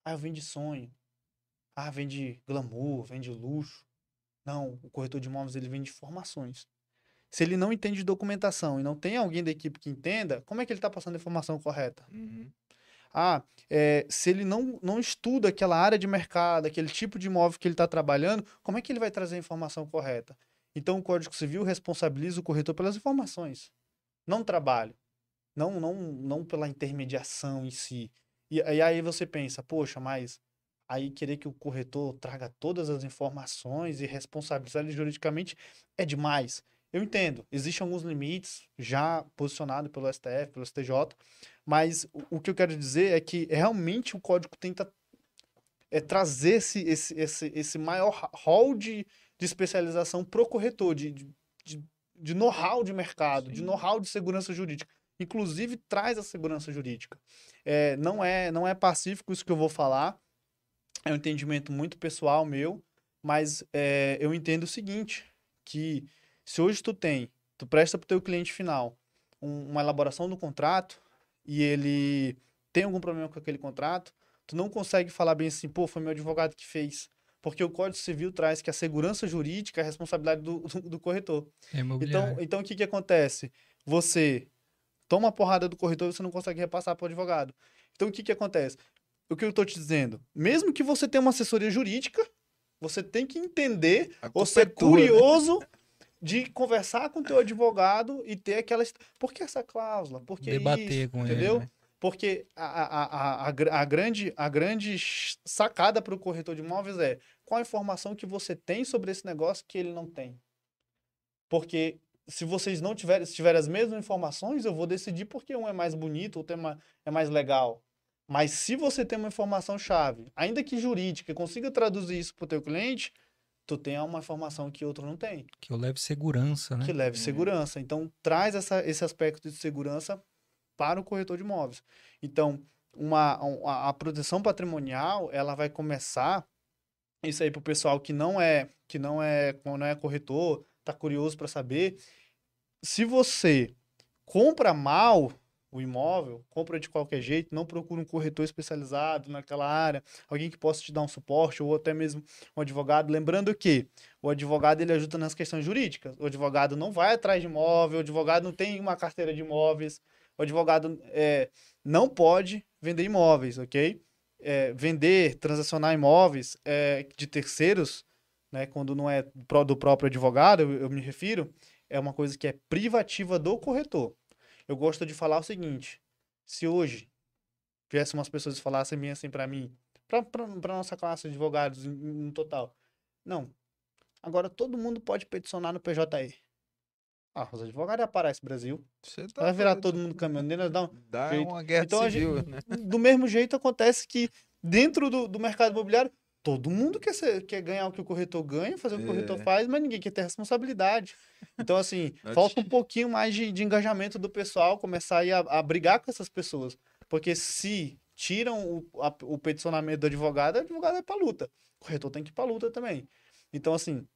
Ah, vende sonho. Ah, vende glamour, vende luxo. Não, o corretor de imóveis, ele vende informações. Se ele não entende de documentação e não tem alguém da equipe que entenda, como é que ele está passando a informação correta? Uhum. Ah, é, se ele não, não estuda aquela área de mercado, aquele tipo de imóvel que ele está trabalhando, como é que ele vai trazer a informação correta? Então, o Código Civil responsabiliza o corretor pelas informações, não trabalho, não, não, não pela intermediação em si. E, e aí você pensa, poxa, mas aí querer que o corretor traga todas as informações e responsabilizar ele juridicamente é demais. Eu entendo, existem alguns limites já posicionados pelo STF, pelo STJ, mas o, o que eu quero dizer é que realmente o código tenta é, trazer esse, esse, esse, esse maior hall de, de especialização para o corretor, de, de, de know-how de mercado, Sim. de know-how de segurança jurídica. Inclusive, traz a segurança jurídica. É, não, é, não é pacífico isso que eu vou falar, é um entendimento muito pessoal meu, mas é, eu entendo o seguinte, que se hoje tu tem, tu presta para o teu cliente final um, uma elaboração do contrato e ele tem algum problema com aquele contrato, tu não consegue falar bem assim, pô, foi meu advogado que fez. Porque o Código Civil traz que a segurança jurídica é a responsabilidade do, do, do corretor. É então, então, o que, que acontece? Você toma a porrada do corretor e você não consegue repassar para o advogado. Então, o que, que acontece? O que eu estou te dizendo? Mesmo que você tenha uma assessoria jurídica, você tem que entender ou ser é né? curioso de conversar com o teu advogado e ter aquela... Por que essa cláusula? Por que Debater isso? com Entendeu? ele, né? Porque a, a, a, a, a, grande, a grande sacada para o corretor de imóveis é qual a informação que você tem sobre esse negócio que ele não tem. Porque se vocês não tiverem, se tiverem as mesmas informações, eu vou decidir porque um é mais bonito, outro é mais, é mais legal. Mas se você tem uma informação chave, ainda que jurídica, consiga traduzir isso para o teu cliente, tu tem uma informação que outro não tem. Que eu leve segurança, né? Que leve segurança. Então, traz essa, esse aspecto de segurança para o corretor de imóveis. Então, uma, a, a proteção patrimonial, ela vai começar, isso aí para o pessoal que não é, que não é, não é corretor, tá curioso para saber, se você compra mal, o imóvel, compra de qualquer jeito, não procura um corretor especializado naquela área, alguém que possa te dar um suporte ou até mesmo um advogado. Lembrando que o advogado ele ajuda nas questões jurídicas. O advogado não vai atrás de imóvel, o advogado não tem uma carteira de imóveis, o advogado é, não pode vender imóveis, ok? É, vender, transacionar imóveis é, de terceiros, né, quando não é do próprio advogado, eu, eu me refiro, é uma coisa que é privativa do corretor eu gosto de falar o seguinte: se hoje tivesse umas pessoas que falassem bem assim para mim, para nossa classe de advogados no total, não. Agora todo mundo pode peticionar no PJE. Ah, os advogados aparecem no Brasil. Tá vai virar todo mundo caminhoneiro, dá, um dá uma guerra então, civil, gente, né? Do mesmo jeito acontece que dentro do, do mercado imobiliário todo mundo quer, ser, quer ganhar o que o corretor ganha, fazer o que o corretor é. faz, mas ninguém quer ter responsabilidade. Então, assim, falta um pouquinho mais de, de engajamento do pessoal, começar a, a brigar com essas pessoas. Porque se tiram o, a, o peticionamento do advogado, o advogado vai para luta. O corretor tem que ir para luta também. Então, assim,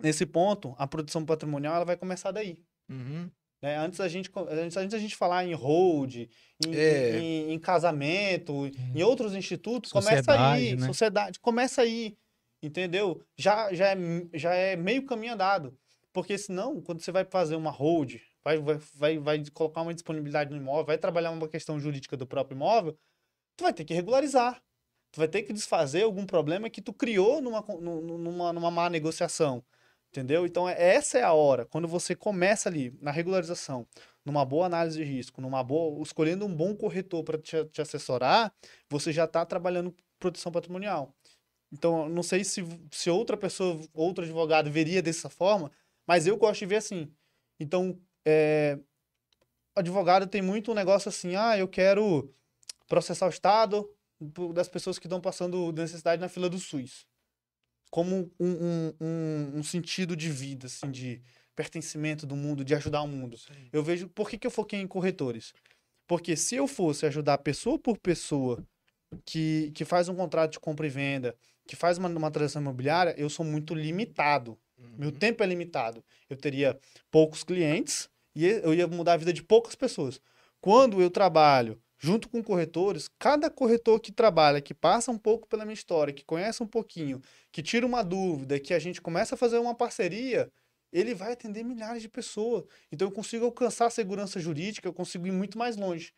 nesse ponto, a produção patrimonial ela vai começar daí. Uhum. Né? Antes, a gente, antes, antes a gente falar em hold, em, é. em, em casamento, em outros institutos, sociedade, começa aí, né? sociedade, começa aí, entendeu? Já, já, é, já é meio caminho andado. Porque senão, quando você vai fazer uma hold, vai, vai, vai, vai colocar uma disponibilidade no imóvel, vai trabalhar uma questão jurídica do próprio imóvel, tu vai ter que regularizar. Tu vai ter que desfazer algum problema que tu criou numa, numa, numa má negociação. Entendeu? Então, é, essa é a hora. Quando você começa ali na regularização, numa boa análise de risco, numa boa, escolhendo um bom corretor para te, te, assessorar, você já está trabalhando proteção patrimonial. Então, não sei se, se outra pessoa, outro advogado veria dessa forma, mas eu gosto de ver assim. Então, é, advogado tem muito um negócio assim, ah, eu quero processar o Estado das pessoas que estão passando necessidade na fila do SUS como um, um, um, um, sentido de vida, assim, de pertencimento do mundo, de ajudar o mundo. Sim. Eu vejo. Por que, que eu foquei em corretores? Porque se eu fosse ajudar pessoa por pessoa que, que faz um contrato de compra e venda, que faz uma, uma transação imobiliária, eu sou muito limitado. Uhum. Meu tempo é limitado. Eu teria poucos clientes e eu ia mudar a vida de poucas pessoas. Quando eu trabalho junto com corretores, cada corretor que trabalha, que passa um pouco pela minha história, que conhece um pouquinho, que tira uma dúvida, que a gente começa a fazer uma parceria, ele vai atender milhares de pessoas. Então eu consigo alcançar a segurança jurídica, eu consigo ir muito mais longe.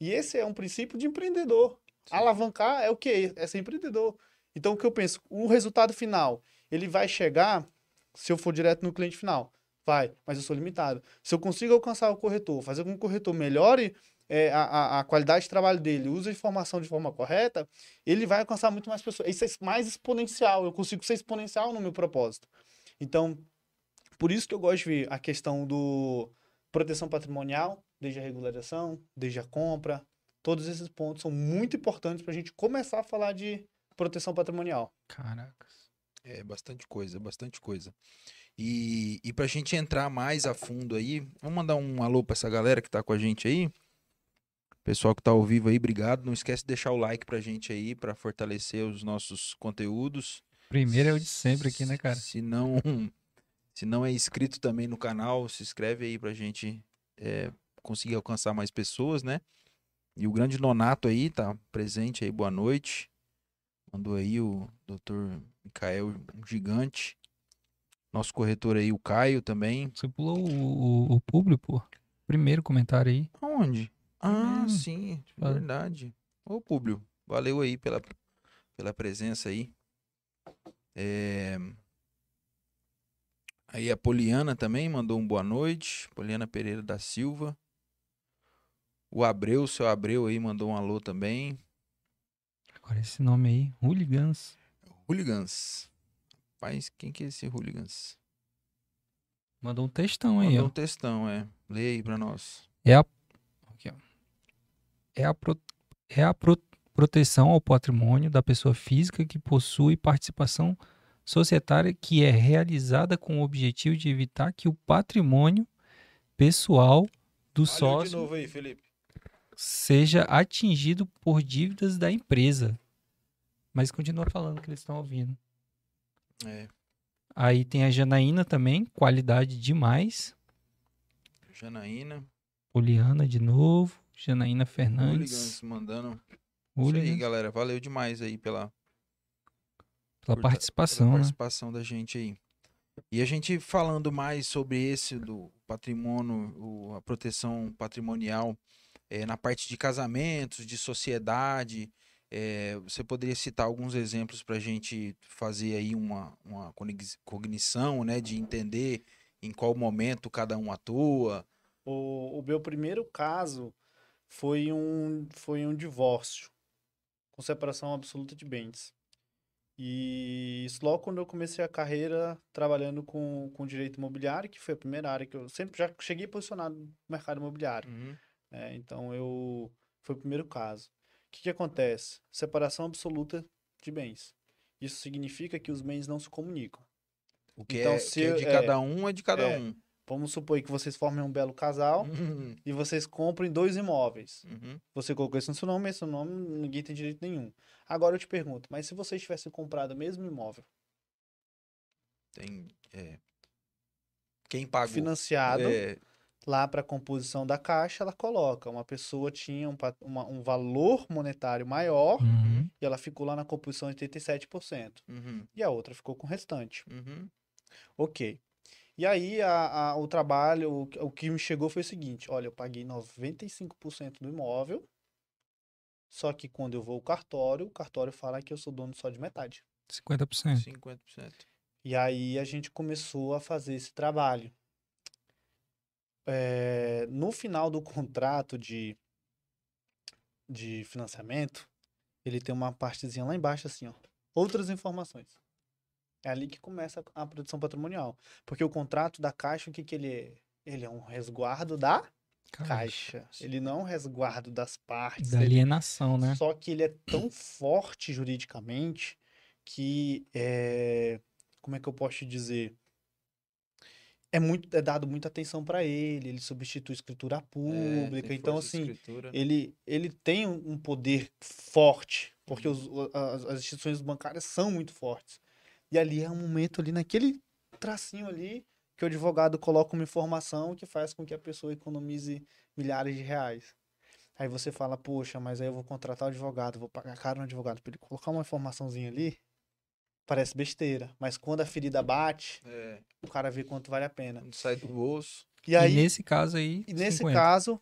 E esse é um princípio de empreendedor. Sim. Alavancar é o que? É ser empreendedor. Então o que eu penso, o resultado final, ele vai chegar se eu for direto no cliente final. Vai, mas eu sou limitado. Se eu consigo alcançar o corretor, fazer com que o corretor melhore é, a, a- a qualidade de trabalho dele, usa a informação de forma correta, ele vai alcançar muito mais pessoas. Isso é mais exponencial. Eu consigo ser exponencial no meu propósito. Então, por isso que eu gosto de ver a questão do proteção patrimonial, desde a regularização, desde a compra. Todos esses pontos são muito importantes para a gente começar a falar de proteção patrimonial. Caracas. É bastante coisa, bastante coisa. E, e pra gente entrar mais a fundo aí, vamos mandar um alô pra essa galera que tá com a gente aí. Pessoal que tá ao vivo aí, obrigado. Não esquece de deixar o like pra gente aí, pra fortalecer os nossos conteúdos. Primeiro é o de sempre aqui, né, cara? Se não, se não é inscrito também no canal, se inscreve aí pra gente é, conseguir alcançar mais pessoas, né? E o grande Nonato aí tá presente aí, boa noite. Mandou aí o Dr. Micael, um gigante. Nosso corretor aí, o Caio também. Você pulou o, o, o público, pô. Primeiro comentário aí. Aonde? Ah, sim, verdade. Ô, Públio, valeu aí pela, pela presença aí. É... Aí a Poliana também mandou um boa noite. Poliana Pereira da Silva. O Abreu, seu Abreu aí, mandou um alô também. Agora esse nome aí, Hooligans. Hooligans. Rapaz, quem que é esse Hooligans? Mandou um textão aí, Mandou ó. um textão, é. Lê aí pra nós. É a. É a, pro- é a pro- proteção ao patrimônio da pessoa física que possui participação societária que é realizada com o objetivo de evitar que o patrimônio pessoal do sócio aí, seja atingido por dívidas da empresa. Mas continua falando que eles estão ouvindo. É, Aí tem a Janaína também, qualidade demais. Janaína. Poliana de novo. Janaína Fernandes. Hooligans mandando. Isso aí, Hooligans, galera. Valeu demais aí pela, pela participação, pela né? participação da gente aí. E a gente falando mais sobre esse do patrimônio, o- a proteção patrimonial eh, na parte de casamentos, de sociedade, eh, você poderia citar alguns exemplos para a gente fazer aí uma, uma cognição, né, de entender em qual momento cada um atua. O, o meu primeiro caso foi um, foi um divórcio com separação absoluta de bens. E isso logo quando eu comecei a carreira trabalhando com, com direito imobiliário, que foi a primeira área que eu sempre já cheguei posicionado no mercado imobiliário. né? Então eu foi o primeiro caso. O que que acontece? Separação absoluta de bens. Isso significa que os bens não se comunicam. O que, Então, é, se que é de é, cada um é de cada é. um. Vamos supor que vocês formem um belo casal Uhum, e vocês comprem dois imóveis. uhum. Você colocou isso no seu nome, esse seu nome, ninguém tem direito nenhum. Agora eu te pergunto, mas se vocês tivessem comprado o mesmo imóvel, Tem, é, quem pagou? financiado, É, lá para a composição da caixa, ela coloca, uma pessoa tinha um, uma- um valor monetário maior Uhum. e ela ficou lá na composição de 87%. uhum, E a outra ficou com o restante. uhum. Ok. E aí a, a- o trabalho, o, que- o que me chegou foi o seguinte, olha, eu paguei 95% do imóvel, só que quando eu vou ao cartório, o cartório fala que eu sou dono só de metade. 50%. 50%. E aí a gente começou a fazer esse trabalho. É, no final do contrato de, de financiamento, ele tem uma partezinha lá embaixo assim, ó. Outras informações. É ali que começa a produção patrimonial. Porque o contrato da Caixa, o que que ele é? Ele é um resguardo da Caixa. Ele não é um resguardo das partes. Da ele- alienação, né? só que ele é tão forte juridicamente que é, como é que eu posso te dizer? É muito é dado muita atenção para ele, ele substitui escritura É, pública. tem então assim, escritura. ele ele tem um poder forte, porque Uhum. os- as, as instituições bancárias são muito fortes. E ali é um momento ali naquele tracinho ali que o advogado coloca uma informação que faz com que a pessoa economize milhares de reais. Aí você fala, poxa, mas aí eu vou contratar o advogado, vou pagar caro no advogado para ele colocar uma informaçãozinha ali. Parece besteira, mas quando a ferida bate, É, o cara vê quanto vale a pena. quando sai do bolso. E E, aí, nesse caso aí, e nesse 50. caso,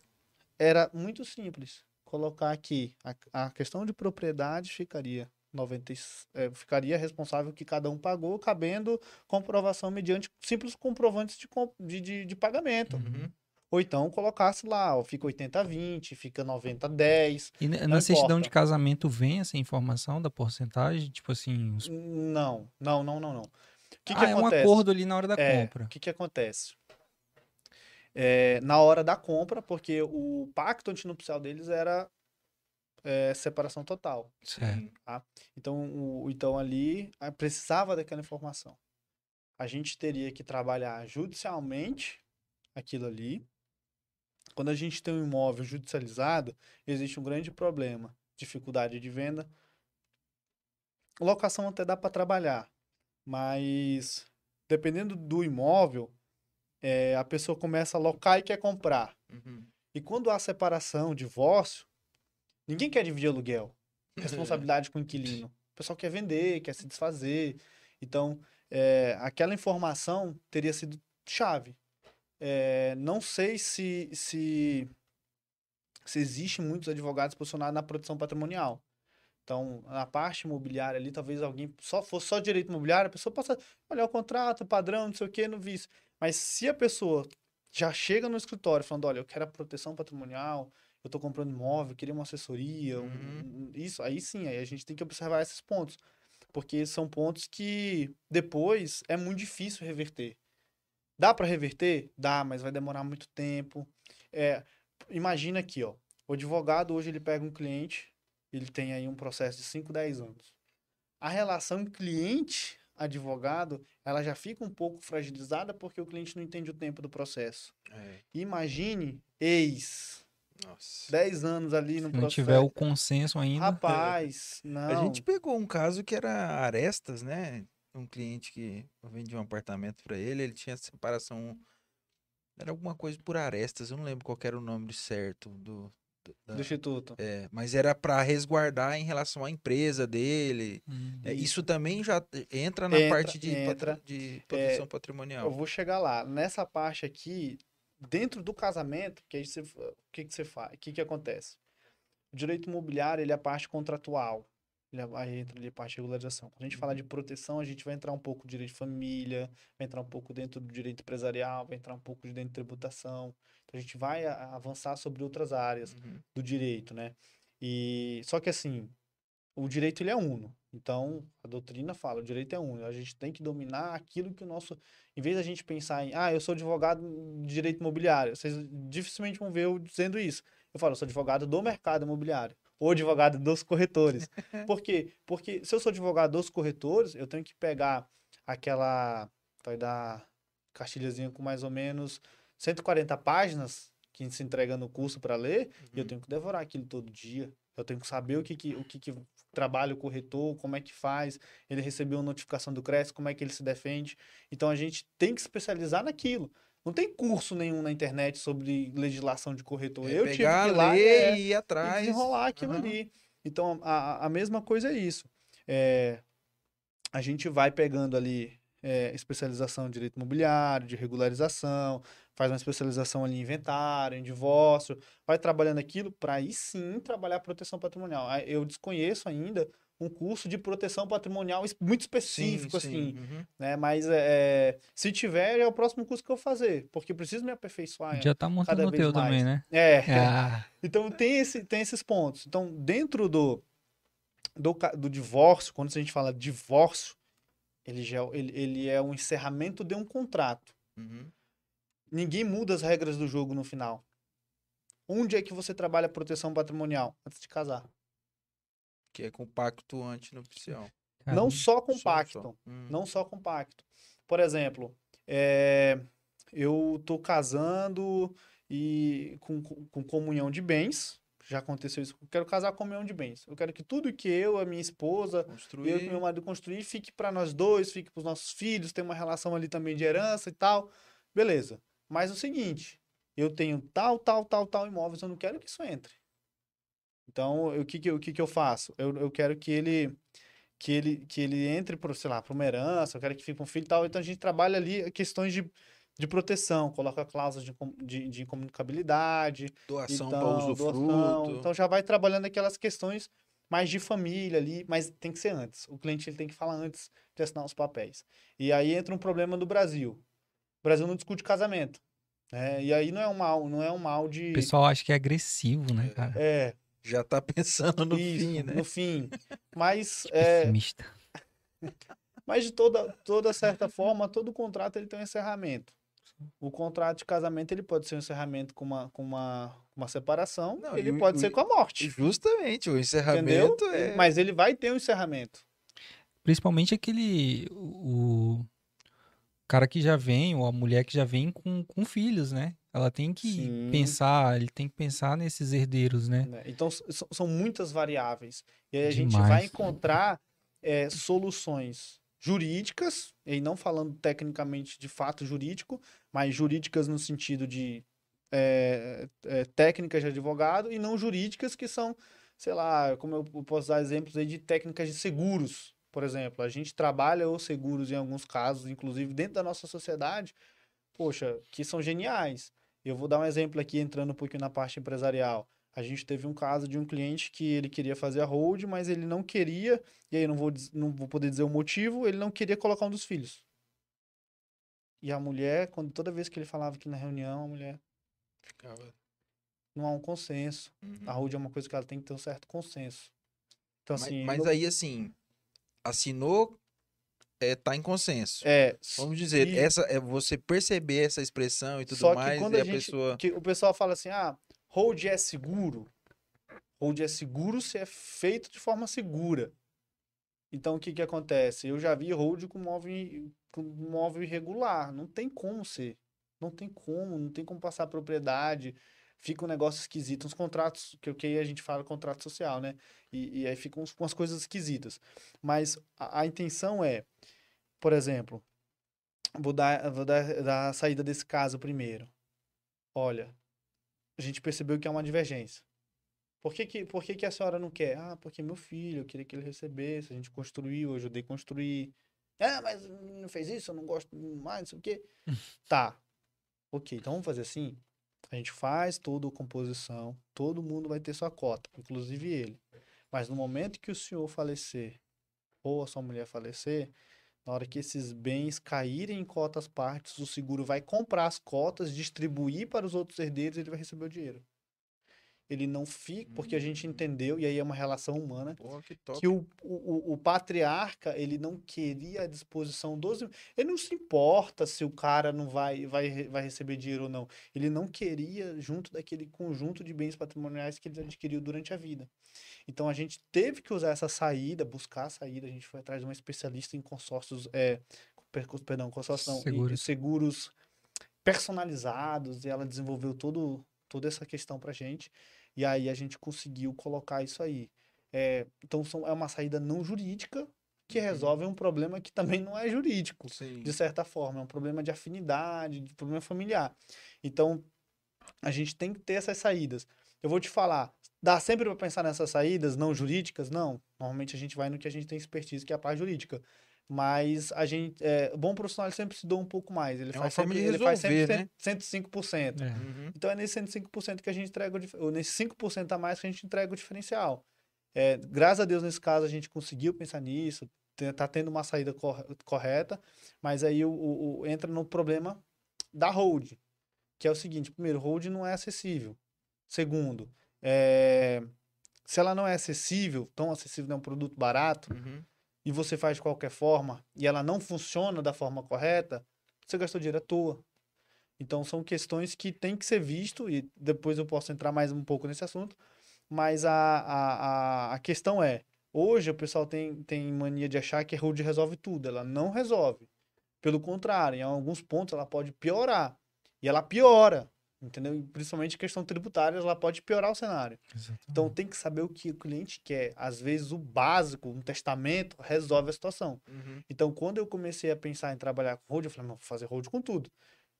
era muito simples. Colocar aqui a, a questão de propriedade ficaria 90, e s- eh, ficaria responsável que cada um pagou, cabendo comprovação mediante simples comprovantes de, de, de, de pagamento. Uhum. Ou então colocasse lá, ó, fica 80-20, fica 90-10. E na- certidão de casamento vem essa informação da porcentagem? Tipo assim, os- Não, não, não, não, não. Que, que ah, é um acordo ali na hora da É, compra. O que, que acontece? É, na hora da compra, porque o pacto antinupcial deles era é, separação total. Certo. Então, o, então ali precisava daquela informação. A gente teria que trabalhar judicialmente aquilo ali. Quando a gente tem um imóvel judicializado, existe um grande problema. Dificuldade de venda. Locação até dá para trabalhar, mas dependendo do imóvel, eh, a pessoa começa a locar e quer comprar. Uhum. E quando há separação, divórcio, ninguém quer dividir aluguel. Responsabilidade com o inquilino. O pessoal quer vender, quer se desfazer. Então, é, aquela informação teria sido chave. É, não sei se, se, se existe muitos advogados posicionados na proteção patrimonial. Então, na parte imobiliária ali, talvez alguém só fosse só direito imobiliário, a pessoa possa olhar o contrato, padrão, não sei o que, no visto. Mas se a pessoa já chega no escritório falando, olha, eu quero a proteção patrimonial, eu estou comprando imóvel, queria uma assessoria, um- Uhum. um- isso, aí sim, aí a gente tem que observar esses pontos. Porque são pontos que depois é muito difícil reverter. Dá para reverter? Dá, mas vai demorar muito tempo. É, imagina aqui, ó, o advogado hoje ele pega um cliente, ele tem aí um processo de 5, 10 anos. A relação cliente-advogado, ela já fica um pouco fragilizada porque o cliente não entende o tempo do processo. É. Imagine ex, Nossa. 10 anos ali no Se não processo. tiver o consenso ainda. Rapaz, não. A gente pegou um caso que era Arestas, né? Um cliente que eu vendi um apartamento pra ele, ele tinha separação. Era alguma coisa por Arestas, eu não lembro qual era o nome certo do. do- da- do Instituto. é, mas era pra resguardar em relação à empresa dele. Hum. É, isso também já entra na Entra, parte de, entra. de proteção patrimonial. Eu vou chegar lá. Nessa parte aqui, dentro do casamento, que aí você, o que, que você faz? O que, que acontece? O direito imobiliário, ele é a parte contratual. Ele é- aí entra ali a parte de regularização. Quando a gente fala de proteção, a gente vai entrar um pouco no direito de família, vai entrar um pouco dentro do direito empresarial, vai entrar um pouco de dentro de tributação. Então, a gente vai avançar sobre outras áreas Uhum. do direito, né? E só que assim, o direito ele é uno. Então, a doutrina fala, o direito é uno. A gente tem que dominar aquilo que o nosso, em vez da gente pensar em, ah, eu sou advogado de direito imobiliário, vocês dificilmente vão ver eu dizendo isso. Eu falo, eu sou advogado do mercado imobiliário ou advogado dos corretores. Por quê? Porque se eu sou advogado dos corretores, eu tenho que pegar aquela vai dar cartilhazinha com mais ou menos 140 páginas que se entrega no curso para ler, e eu Uhum. tenho que devorar aquilo todo dia. Eu tenho que saber o que, que, o que, que trabalha o corretor, como é que faz, ele recebeu uma notificação do CRES, como é que ele se defende. Então a gente tem que especializar naquilo. Não tem curso nenhum na internet sobre legislação de corretor. É eu tive que ir lá ler é, e ir e atrás. desenrolar aquilo Aham. ali. Então, a, a- a mesma coisa é isso. É, a gente vai pegando ali é, especialização em direito imobiliário, de regularização, faz uma especialização ali em inventário, em divórcio, vai trabalhando aquilo para aí sim trabalhar proteção patrimonial. Eu desconheço ainda um curso de proteção patrimonial muito específico, assim, uhum. né? Mas é, se tiver, é o próximo curso que eu vou fazer, porque eu preciso me aperfeiçoar. Já tá montando o teu mais. também, né? É. Ah, Então tem, esse, tem esses pontos. Então, dentro do, do, do divórcio, quando a gente fala divórcio, ele, já, é- ele, ele é um encerramento de um contrato. Uhum. Ninguém muda as regras do jogo no final. Onde é que você trabalha proteção patrimonial? Antes de casar. Que é com pacto antinupcial. não só com Só- só. pacto. Hum. Não só com pacto. Por exemplo, é, eu tô casando e com com comunhão de bens. Já aconteceu isso. Eu quero casar com comunhão de bens. Eu quero que tudo que eu, a minha esposa, eu e Construir. meu marido construir fique para nós dois, fique para os nossos filhos, tem uma relação ali também de herança e tal. Beleza. Mas o seguinte, eu tenho tal, tal, tal, tal imóveis, eu não quero que isso entre. Então, o que que, eu- o que, que eu faço? Eu, eu quero que ele que ele que ele entre para, sei lá, para uma herança, eu quero que fique com um filho e tal. Então a gente trabalha ali questões de, de proteção, coloca cláusulas de, de, de incomunicabilidade, Doação então, para usufruto. doação. Então já vai trabalhando aquelas questões mais de família ali, mas tem que ser antes. O cliente ele tem que falar antes de assinar os papéis. E aí entra um problema do Brasil. O Brasil não discute casamento. né? E aí não é um mal, não é um mal de. O pessoal acha que é agressivo, né, cara? É, Já tá pensando no isso, fim, né? no fim. Mas, é, Pessimista. mas de toda, toda certa forma, todo contrato ele tem um encerramento. O contrato de casamento ele pode ser um encerramento com uma, com uma, uma separação, Não, ele o- pode o- ser com a morte. Justamente, o Entendeu? encerramento é. Mas ele vai ter um encerramento. Principalmente aquele. O, cara que já vem, ou a mulher que já vem com, com filhos, né? Ela tem que Sim. pensar, ele tem que pensar nesses herdeiros, né? né? Então, são muitas variáveis. E aí a gente Demais. vai encontrar é, soluções jurídicas, e não falando tecnicamente de fato jurídico, mas jurídicas no sentido de é, é, técnicas de advogado, e não jurídicas que são, sei lá, como eu posso dar exemplos aí de técnicas de seguros, por exemplo. A gente trabalha os seguros em alguns casos, inclusive dentro da nossa sociedade, poxa, que são geniais. Eu vou dar um exemplo aqui, entrando um pouquinho na parte empresarial. A gente teve um caso de um cliente que ele queria fazer a hold, mas ele não queria, e aí não vou, não vou poder dizer o motivo, ele não queria colocar um dos filhos. E a mulher, quando toda vez que ele falava aqui na reunião, a mulher, Ficava- não há um consenso. Uhum. A hold é uma coisa que ela tem que ter um certo consenso. Então, Mas, assim, mas aí, assim, assinou, é, tá em consenso. é, Vamos dizer, e- essa é você perceber essa expressão e tudo Só mais, quando e a a gente- pessoa. que o pessoal fala assim, ah, hold é seguro. Hold é seguro se é feito de forma segura. Então, o que que acontece? Eu já vi hold com móvel, com móvel irregular. Não tem como ser. Não tem como, não tem como passar propriedade. Fica um negócio esquisito. Uns contratos, que o que a gente fala contrato social, né? E, e aí ficam umas coisas esquisitas. Mas a, a intenção é, por exemplo, vou dar, vou dar, dar a saída desse caso primeiro. Olha, a gente percebeu que é uma divergência. Por que que, por que que a senhora não quer? Ah, porque meu filho, eu queria que ele recebesse, a gente construiu, eu ajudei a construir. Ah, mas não fez isso, eu não gosto mais, não sei o quê. Tá. Ok, então vamos fazer assim. A gente faz toda a composição, todo mundo vai ter sua cota, inclusive ele. Mas no momento que o senhor falecer, ou a sua mulher falecer, na hora que esses bens caírem em cotas partes, o seguro vai comprar as cotas, distribuir para os outros herdeiros e ele vai receber o dinheiro. Ele não fica, porque a gente entendeu, e aí é uma relação humana, Pô, que top. que o, o, o- patriarca, ele não queria a disposição dos... Ele não se importa se o cara não vai, vai, vai receber dinheiro ou não. Ele não queria junto daquele conjunto de bens patrimoniais que ele adquiriu durante a vida. Então a gente teve que usar essa saída, buscar a saída. A gente foi atrás de uma especialista em consórcios, é, per- perdão, consórcios não, Seguros. seguros personalizados, e ela desenvolveu todo, toda essa questão pra gente. E aí a gente conseguiu colocar isso aí. É, então são, é uma saída não jurídica que Uhum. resolve um problema que também não é jurídico Sim. de certa forma, é um problema de afinidade, de problema familiar. Então, a gente tem que ter essas saídas. Eu vou te falar, dá sempre para pensar nessas saídas não jurídicas? Não. Normalmente a gente vai no que a gente tem expertise, que é a parte jurídica. Mas a gente, é, bom profissional ele sempre se doa um pouco mais. Ele É faz sempre, de ele faz sempre resolver, né? 105%. É. Uhum. Então é nesse 105% que a gente entrega, o ou nesse 5% a mais que a gente entrega o diferencial. É, graças a Deus, nesse caso, a gente conseguiu pensar nisso, tá tendo uma saída cor- correta, mas aí o, o- o- entra no problema da hold, que é o seguinte, primeiro, hold não é acessível. Segundo, é, se ela não é acessível, tão acessível, não é um produto barato, Uhum. E você faz de qualquer forma, e ela não funciona da forma correta, você gastou dinheiro à toa. Então são questões que tem que ser visto, e depois eu posso entrar mais um pouco nesse assunto, mas a, a, a, questão é, hoje o pessoal tem, tem mania de achar que a hold resolve tudo, ela não resolve. Pelo contrário, em alguns pontos ela pode piorar, e ela piora, entendeu? E Principalmente em questão tributária, ela pode piorar o cenário. Então tem que saber o que o cliente quer. Às vezes o básico, um testamento, resolve a situação. Uhum. Então, quando eu comecei a pensar em trabalhar com hold, eu falei, não, vou fazer hold com tudo.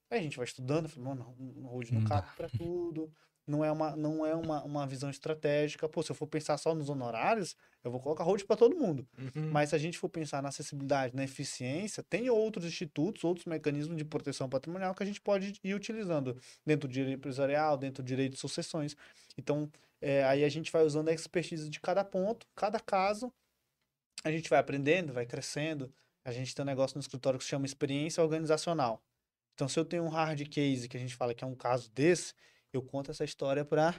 Aí a gente vai estudando, eu falei, não, não, hold não Não dá. cabe para tudo, não é, uma, não é uma, uma visão estratégica. Pô, se eu for pensar só nos honorários, eu vou colocar hold para todo mundo. Uhum. Mas se a gente for pensar na acessibilidade, na eficiência, tem outros institutos, outros mecanismos de proteção patrimonial que a gente pode ir utilizando dentro do direito empresarial, dentro do direito de sucessões. Então, é, aí a gente vai usando a expertise de cada ponto, cada caso, a gente vai aprendendo, vai crescendo. A gente tem um negócio no escritório que se chama experiência organizacional. Então, se eu tenho um hard case, que a gente fala que é um caso desse, eu conto essa história para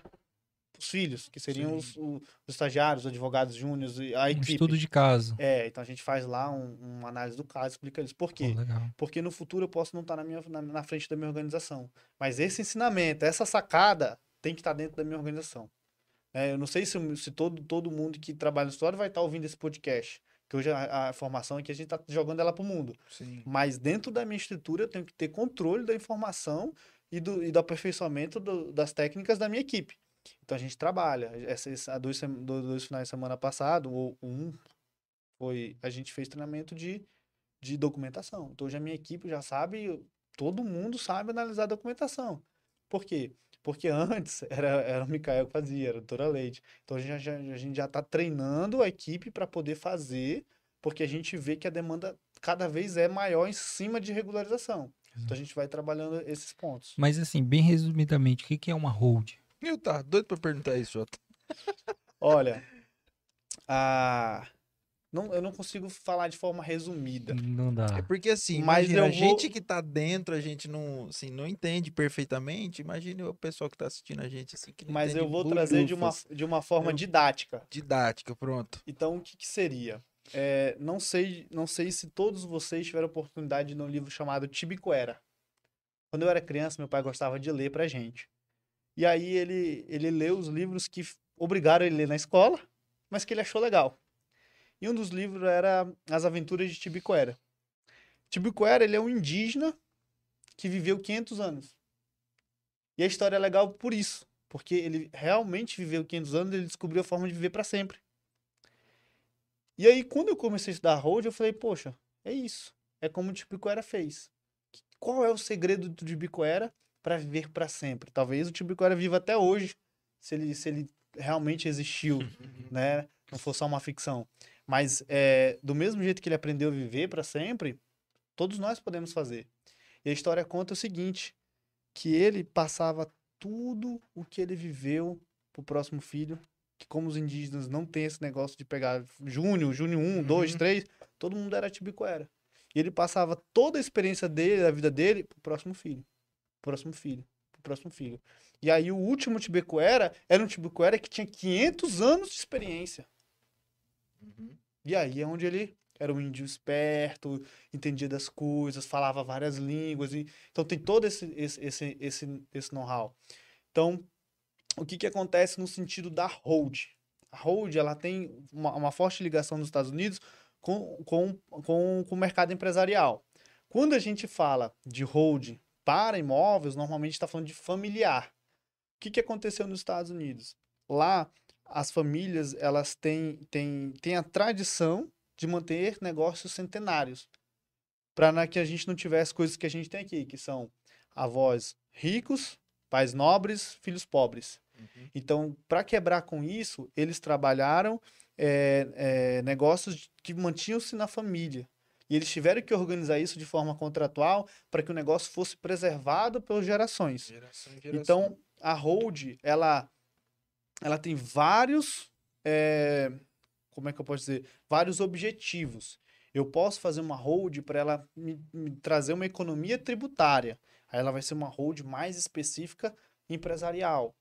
os filhos, que seriam os, os estagiários, os advogados júniores, a Um equipe. estudo de caso. É, então a gente faz lá um- uma análise do caso, explica isso. Por quê? legal. Porque no futuro eu posso não estar na, minha, na, na frente da minha organização. Mas esse ensinamento, essa sacada, tem que estar dentro da minha organização. É, eu não sei se, se todo, todo mundo que trabalha no história vai estar ouvindo esse podcast. Que hoje a, a formação é que a gente está jogando ela para o mundo. Sim. Mas dentro da minha estrutura eu tenho que ter controle da informação e do, e do aperfeiçoamento do- das técnicas da minha equipe. Então a gente trabalha. Essa, essa- dois, dois finais de semana passado, ou um, foi a gente fez treinamento de, de documentação. Então hoje a minha equipe já sabe, todo mundo sabe analisar a documentação. Por quê? Porque antes era, era o Mikael que fazia, era a doutora Leite. Então a gente já, a gente já está treinando a equipe para poder fazer, porque a gente vê que a demanda cada vez é maior em cima de regularização. Então a gente vai trabalhando esses pontos. Mas assim, bem resumidamente, o que é uma hold? Eu tá doido pra perguntar isso, Jota. Olha, a... não, eu não consigo falar de forma resumida. Não dá. É porque assim, Mas imagina, a vou- gente que tá dentro, a gente não, assim, não entende perfeitamente. Imagine o pessoal que tá assistindo a gente assim que não Mas eu vou trazer de uma, de uma forma Eu- didática. didática, pronto. Então, o que, que seria? É, não, sei, não sei se todos vocês tiveram oportunidade de ler um livro chamado Tibicoera. Quando eu era criança, meu pai gostava de ler pra gente. E aí ele, ele leu os livros que obrigaram ele a ler na escola, mas que ele achou legal. E um dos livros era As Aventuras de Tibicoera. Tibicoera, ele é um indígena que viveu 500 anos. E a história é legal por isso, porque ele realmente viveu 500 anos e ele descobriu a forma de viver para sempre. E aí, quando eu comecei a estudar road, eu falei, poxa, é isso. É como o Tibicoera fez. Qual é o segredo do Tibicoera para viver para sempre? Talvez o Tibicoera viva até hoje, se ele, se ele realmente existiu, né? Não for só uma ficção. Mas é, do mesmo jeito que ele aprendeu a viver para sempre, todos nós podemos fazer. E a história conta o seguinte, que ele passava tudo o que ele viveu pro próximo filho, que como os indígenas não tem esse negócio de pegar Júnior, Júnior 1, 2, Uhum. 3, todo mundo era Tibicoera. E ele passava toda a experiência dele, da vida dele, pro próximo filho. Pro próximo filho. Pro próximo filho. E aí o último Tibicoera era um Tibicoera que tinha 500 anos de experiência. E aí é onde ele era um índio esperto, entendia das coisas, falava várias línguas. E... Então tem todo esse, esse, esse, esse, esse know-how. Então, o que, que acontece no sentido da hold? A hold ela tem uma, uma forte ligação nos Estados Unidos com, com, com, com o mercado empresarial. Quando a gente fala de hold para imóveis, normalmente está falando de familiar. O que, que aconteceu nos Estados Unidos? Lá, as famílias elas têm, têm, têm a tradição de manter negócios centenários. Para que a gente não tivesse coisas que a gente tem aqui, que são avós ricos, pais nobres, filhos pobres. Uhum. Então, para quebrar com isso, eles trabalharam é, é, negócios que mantinham-se na família. E eles tiveram que organizar isso de forma contratual para que o negócio fosse preservado pelas gerações. Geração em geração. Então, a hold, ela, ela tem vários, é, como é que eu posso dizer? Vários objetivos. Eu posso fazer uma hold para ela me, me trazer uma economia tributária. Aí ela vai ser uma hold mais específica empresarial.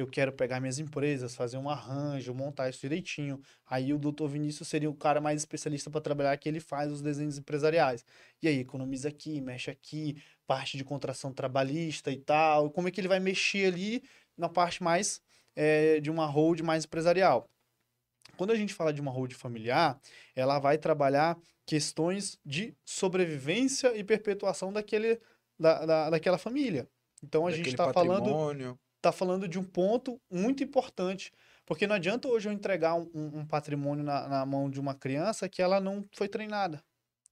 Eu quero pegar minhas empresas, fazer um arranjo, montar isso direitinho. Aí o doutor Vinícius seria o cara mais especialista para trabalhar, que ele faz os desenhos empresariais. E aí, economiza aqui, mexe aqui, parte de contração trabalhista e tal. Como é que ele vai mexer ali na parte mais é, de uma hold mais empresarial? Quando a gente fala de uma hold familiar, ela vai trabalhar questões de sobrevivência e perpetuação daquele, da, da, daquela família. Então a gente Daquele está falando patrimônio. tá falando de um ponto muito importante. Porque não adianta hoje eu entregar um, um- patrimônio na, na mão de uma criança que ela não foi treinada.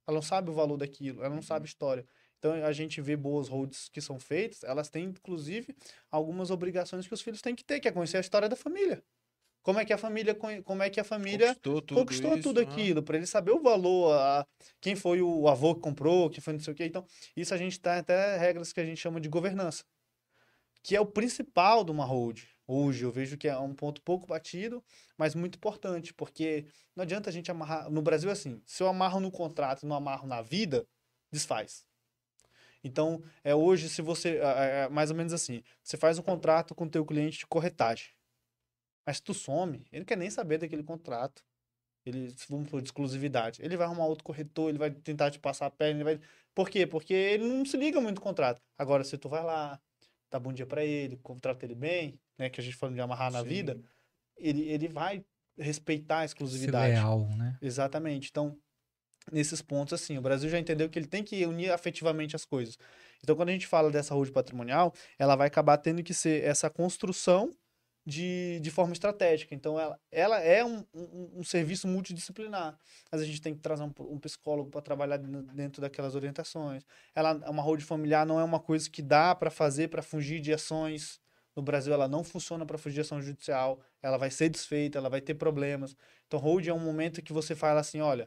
Ela não sabe o valor daquilo, ela não sabe a história. Então a gente vê boas holds que são feitas, elas têm, inclusive, algumas obrigações que os filhos têm que ter, que é conhecer a história da família. Como é que a família, como é que a família Conquistou tudo conquistou isso, tudo aham. aquilo, para ele saber o valor, a, quem foi o avô que comprou, quem foi não sei o quê. Então, isso a gente tem até regras que a gente chama de governança, que é o principal de uma hold. Hoje eu vejo que é um ponto pouco batido, mas muito importante, porque não adianta a gente amarrar. No Brasil, é assim, se eu amarro no contrato e não amarro na vida, desfaz. Então, é hoje, se você. É, é mais ou menos assim: você faz um contrato com o teu cliente de corretagem. Mas tu some, ele não quer nem saber daquele contrato. Ele, vamos por exclusividade. Ele vai arrumar outro corretor, ele vai tentar te passar a perna, ele vai. Por quê? Porque ele não se liga muito no contrato. Agora, se tu vai lá, dá bom dia para ele, contrata ele bem, né? Que a gente falando de amarrar na Sim. vida, ele, ele vai respeitar a exclusividade. Ser leal, né? Exatamente. Então, nesses pontos, assim, o Brasil já entendeu que ele tem que unir afetivamente as coisas. Então, quando a gente fala dessa road patrimonial, ela vai acabar tendo que ser essa construção de, de forma estratégica. Então, ela, ela é um, um, um serviço multidisciplinar. Mas a gente tem que trazer um, um psicólogo para trabalhar dentro daquelas orientações. Ela, uma road familiar não é uma coisa que dá para fazer para fugir de ações. No Brasil, ela não funciona para fugir de ação judicial. Ela vai ser desfeita, ela vai ter problemas. Então, hold é um momento que você fala assim, olha,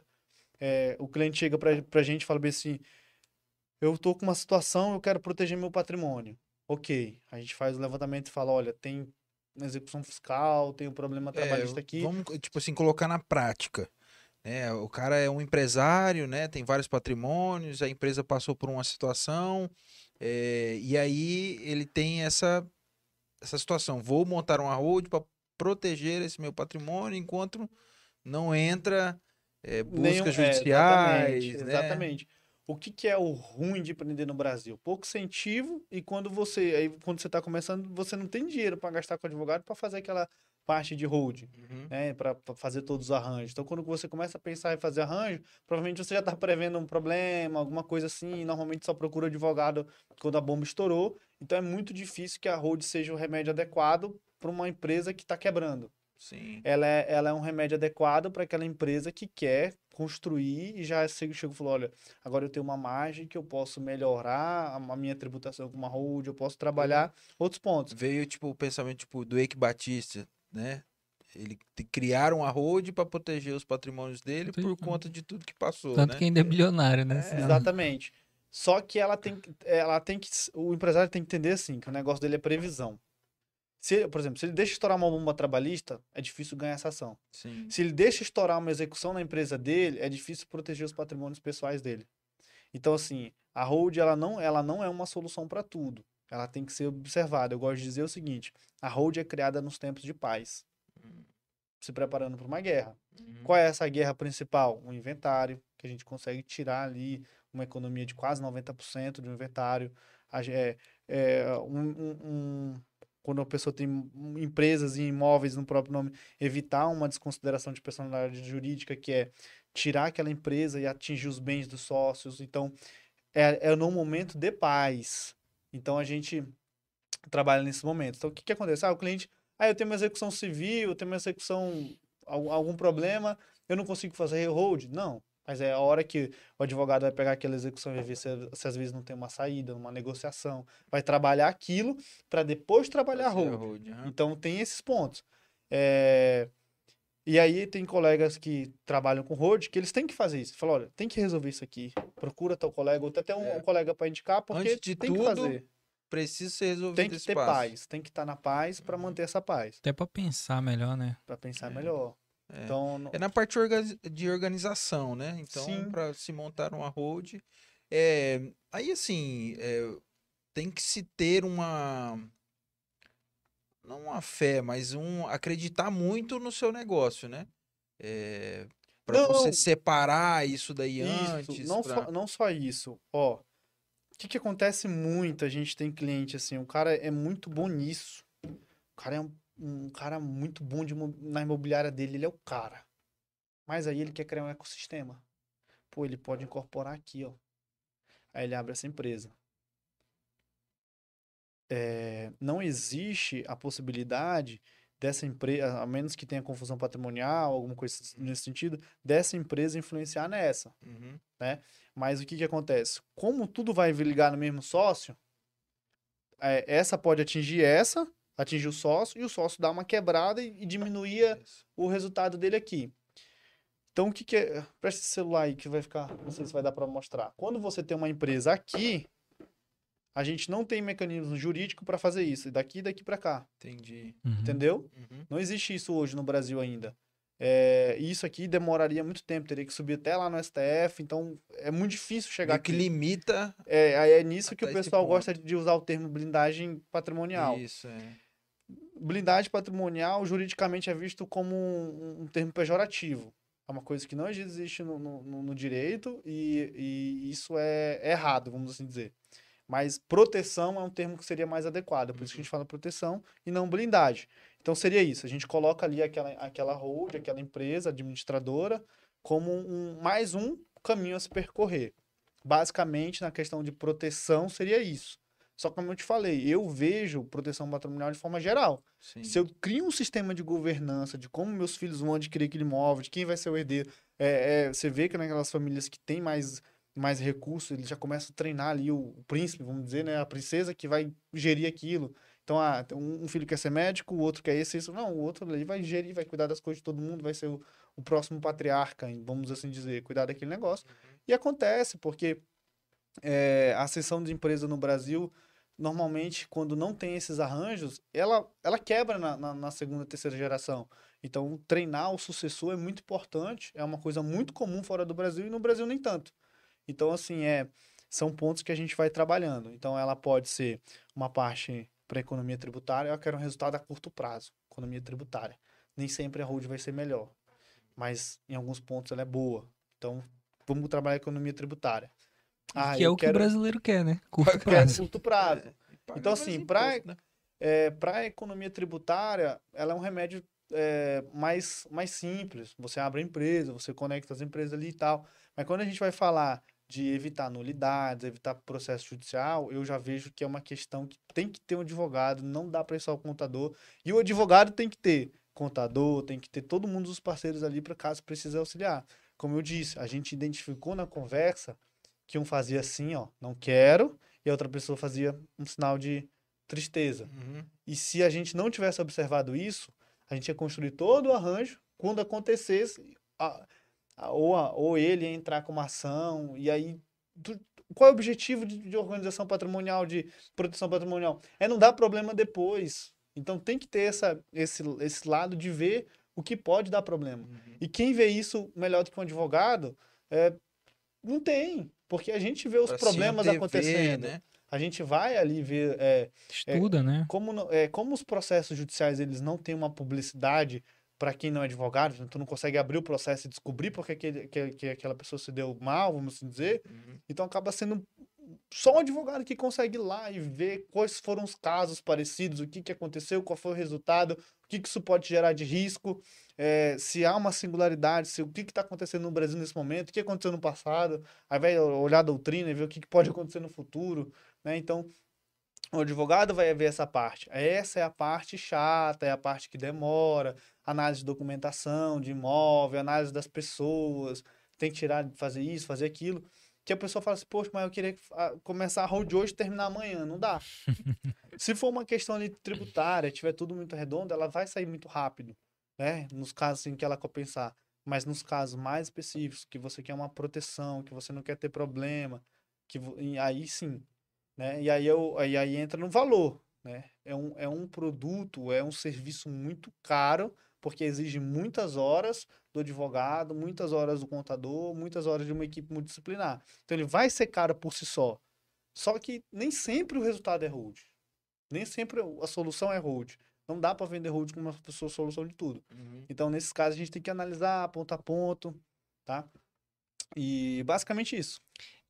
é, o cliente chega para a gente e fala bem assim, eu estou com uma situação, eu quero proteger meu patrimônio. Ok, a gente faz o levantamento e fala, olha, tem na execução fiscal, tem um problema é, trabalhista é, aqui. Vamos, tipo assim, colocar na prática. Né? O cara é um empresário, né? Tem vários patrimônios, a empresa passou por uma situação, é, e aí ele tem essa, essa situação. Vou montar uma hold para proteger esse meu patrimônio enquanto não entra é, buscas Nenhum, é, judiciais. exatamente. Né? exatamente o que, que é o ruim de empreender no Brasil? Pouco incentivo e quando você aí quando você está começando, você não tem dinheiro para gastar com advogado para fazer aquela parte de hold, uhum. né, para fazer todos os arranjos. Então, quando você começa a pensar em fazer arranjo, provavelmente você já está prevendo um problema, alguma coisa assim. normalmente só procura advogado quando a bomba estourou. Então, é muito difícil que a hold seja o remédio adequado para uma empresa que está quebrando. Sim. Ela é, ela é um remédio adequado para aquela empresa que quer construir e já chegou e falou, olha, agora eu tenho uma margem que eu posso melhorar a minha tributação com uma hold, eu posso trabalhar uhum. outros pontos. Veio, tipo, o pensamento, tipo, do Eike Batista, né? Ele criaram a hold para proteger os patrimônios dele por conta de tudo que passou, Tanto né? que ainda é bilionário, né? É, exatamente. Só que ela tem, ela tem que, o empresário tem que entender assim, que o negócio dele é previsão. Se, por exemplo, se ele deixa estourar uma bomba trabalhista, é difícil ganhar essa ação. Sim. Se ele deixa estourar uma execução na empresa dele, é difícil proteger os patrimônios pessoais dele. Então, assim, a hold ela não, ela não é uma solução para tudo. Ela tem que ser observada. Eu gosto de dizer o seguinte: a hold é criada nos tempos de paz, uhum. se preparando para uma guerra. Uhum. Qual é essa guerra principal? Um inventário, que a gente consegue tirar ali uma economia de quase 90% do inventário. É, é, um, um quando a pessoa tem empresas e imóveis no próprio nome, evitar uma desconsideração de personalidade jurídica, que é tirar aquela empresa e atingir os bens dos sócios. Então, é, é no momento de paz. Então, a gente trabalha nesse momento. Então, o que, que acontece? Ah, o cliente, ah, eu tenho uma execução civil, eu tenho uma execução, algum problema, eu não consigo fazer hold? Não. Mas é a hora que o advogado vai pegar aquela execução e ver se, se às vezes não tem uma saída, uma negociação. Vai trabalhar aquilo para depois trabalhar a hold. hold uhum. Então tem esses pontos. É... E aí tem colegas que trabalham com hold que eles têm que fazer isso. Fala, olha, tem que resolver isso aqui. Procura teu colega, ou até um, é. um colega para indicar, porque Antes de tem tudo, que fazer. Precisa ser resolvido Tem que ter espaço. paz, tem que estar tá na paz para uhum. manter essa paz. Até para pensar melhor, né? Para pensar é. melhor. É. Então, é na parte de organização, né? Então, para se montar uma hold. É, aí, assim, é, tem que se ter uma. Não uma fé, mas um acreditar muito no seu negócio, né? É, para você separar isso daí isso, antes. Não, pra... só, não só isso. Ó, o que, que acontece muito? A gente tem cliente assim, o cara é muito bom nisso. O cara é um um cara muito bom de, na imobiliária dele, ele é o cara. Mas aí ele quer criar um ecossistema. Pô, ele pode incorporar aqui, ó. Aí ele abre essa empresa. É, não existe a possibilidade dessa empresa, a menos que tenha confusão patrimonial, alguma coisa nesse sentido, dessa empresa influenciar nessa, uhum. né? Mas o que que acontece? Como tudo vai ligar no mesmo sócio, é, essa pode atingir essa, atingir o sócio e o sócio dá uma quebrada e, e diminuía o resultado dele aqui. Então, o que, que é. Presta esse celular aí que vai ficar. Não sei se vai dar para mostrar. Quando você tem uma empresa aqui, a gente não tem mecanismo jurídico para fazer isso. Daqui daqui para cá. Entendi. Uhum. Entendeu? Uhum. Não existe isso hoje no Brasil ainda. É, isso aqui demoraria muito tempo, teria que subir até lá no STF, então é muito difícil chegar Meio que aqui. limita. É, aí é nisso que o pessoal gosta de usar o termo blindagem patrimonial. Isso, é. Blindagem patrimonial, juridicamente, é visto como um, um termo pejorativo. É uma coisa que não existe no, no- no- direito e, e isso é, é errado, vamos assim dizer. Mas proteção é um termo que seria mais adequado, por isso que a gente fala proteção e não blindagem. Então seria isso, a gente coloca ali aquela, aquela hold, aquela empresa administradora, como um, mais um caminho a se percorrer. Basicamente, na questão de proteção, seria isso. Só que, como eu te falei, eu vejo proteção patrimonial de forma geral. Sim. Se eu crio um sistema de governança de como meus filhos vão adquirir aquele imóvel, de quem vai ser o herdeiro, é, é, você vê que naquelas famílias que têm mais, mais recursos, eles já começam a treinar ali o, o príncipe, vamos dizer, né? A princesa que vai gerir aquilo. Então, ah, um filho quer ser médico, o outro quer esse, isso. Não, o outro ali vai gerir, vai cuidar das coisas de todo mundo, vai ser o, o próximo patriarca, vamos assim dizer, cuidar daquele negócio. E acontece, porque é, a seção de empresa no Brasil, normalmente, quando não tem esses arranjos, ela, ela quebra na, na, na segunda, terceira geração. Então, treinar o sucessor é muito importante, é uma coisa muito comum fora do Brasil e no Brasil nem tanto. Então, assim, é, são pontos que a gente vai trabalhando. Então, ela pode ser uma parte para economia tributária, eu quero um resultado a curto prazo, economia tributária. Nem sempre a hold vai ser melhor, mas em alguns pontos ela é boa. Então, vamos trabalhar a economia tributária. Ah, que é o que o quero- brasileiro quer, né? Curto quero prazo. curto prazo. Paga Então, assim, pra- imposto, né? É, para a economia tributária, ela é um remédio é, mais, mais simples. Você abre a empresa, você conecta as empresas ali e tal. Mas quando a gente vai falar de evitar nulidades, evitar processo judicial, eu já vejo que é uma questão que tem que ter um advogado, não dá para ir só o contador. E o advogado tem que ter contador, tem que ter todo mundo dos parceiros ali para caso precise auxiliar. Como eu disse, a gente identificou na conversa que um fazia assim, ó, não quero, e a outra pessoa fazia um sinal de tristeza. Uhum. E se a gente não tivesse observado isso, a gente ia construir todo o arranjo. Quando acontecesse, a- a- ou, a- ou ele ia entrar com uma ação, e aí. tu- qual é o objetivo de, de organização patrimonial, de proteção patrimonial? É não dar problema depois. Então tem que ter essa, esse, esse lado de ver o que pode dar problema. Uhum. E quem vê isso melhor do que um advogado, é, não tem. Porque a gente vê os Pra problemas antever, acontecendo. né? A gente vai ali ver. é, Estuda, né? como, é, como os processos judiciais eles não têm uma publicidade para quem não é advogado, então tu não consegue abrir o processo e descobrir porque aquele, que, que aquela pessoa se deu mal, vamos assim dizer, Uhum. então acaba sendo só um advogado que consegue ir lá e ver quais foram os casos parecidos, o que, que aconteceu, qual foi o resultado, o que, que isso pode gerar de risco, é, se há uma singularidade, se, o que está acontecendo no Brasil nesse momento, o que aconteceu no passado, aí vai olhar a doutrina e ver o que, que pode acontecer no futuro, né? Então, o advogado vai ver essa parte. Essa é a parte chata, é a parte que demora, análise de documentação, de imóvel, análise das pessoas, tem que tirar, fazer isso, fazer aquilo. Que a pessoa fala assim, poxa, mas eu queria começar a hold hoje e terminar amanhã. Não dá. Se for uma questão ali tributária, tiver tudo muito redondo, ela vai sair muito rápido, né? Nos casos em que ela compensar. Mas nos casos mais específicos, que você quer uma proteção, que você não quer ter problema, que aí sim, né? E aí, eu, aí, aí entra no valor, né? É um, é um produto, é um serviço muito caro, porque exige muitas horas do advogado, muitas horas do contador, muitas horas de uma equipe multidisciplinar. Então ele vai ser caro por si só. Só que nem sempre o resultado é hold. Nem sempre a solução é hold. Não dá para vender hold como uma pessoa solução de tudo. Uhum. Então, nesses casos, a gente tem que analisar ponto a ponto, tá? E basicamente isso.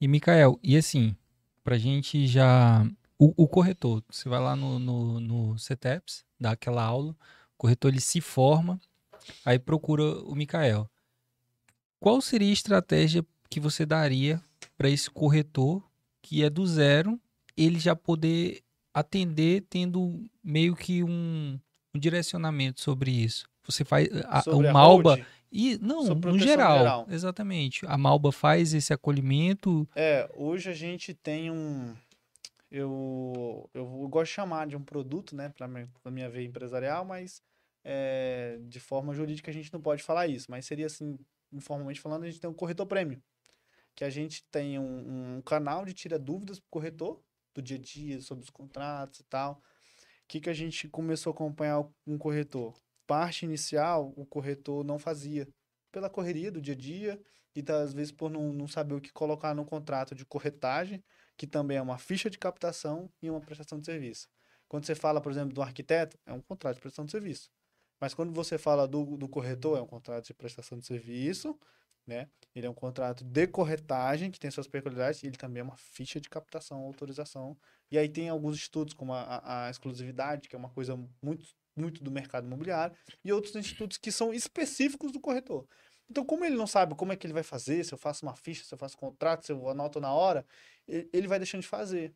E, Mikael, e assim, pra gente já. O, o corretor, você vai lá no, no, no CETEPS, dá aquela aula, corretor ele se forma, aí procura o Mikael. Qual seria a estratégia que você daria para esse corretor que é do zero, ele já poder atender tendo meio que um, um direcionamento sobre isso? Você faz a, Sobre o a e não, no geral, geral. exatamente. A Malba faz esse acolhimento É, hoje a gente tem um. Eu, eu gosto de chamar de um produto, né, para minha, pra minha veia empresarial, mas é, de forma jurídica a gente não pode falar isso. Mas seria assim, informalmente falando, a gente tem um corretor prêmio. Que a gente tem um, um canal de tira dúvidas pro corretor, do dia a dia, sobre os contratos e tal. O que, que a gente começou a acompanhar um corretor? parte inicial o corretor não fazia. Pela correria do dia a dia e tá, às vezes por não, não saber o que colocar no contrato de corretagem, que também é uma ficha de captação e uma prestação de serviço. Quando você fala, por exemplo, do arquiteto, é um contrato de prestação de serviço. Mas quando você fala do, do corretor, é um contrato de prestação de serviço, né? Ele é um contrato de corretagem, que tem suas peculiaridades, e ele também é uma ficha de captação, autorização. E aí tem alguns estudos, como a, a, exclusividade, que é uma coisa muito, muito do mercado imobiliário, e outros institutos que são específicos do corretor. Então, como ele não sabe como é que ele vai fazer, se eu faço uma ficha, se eu faço contrato, se eu anoto na hora, ele vai deixando de fazer.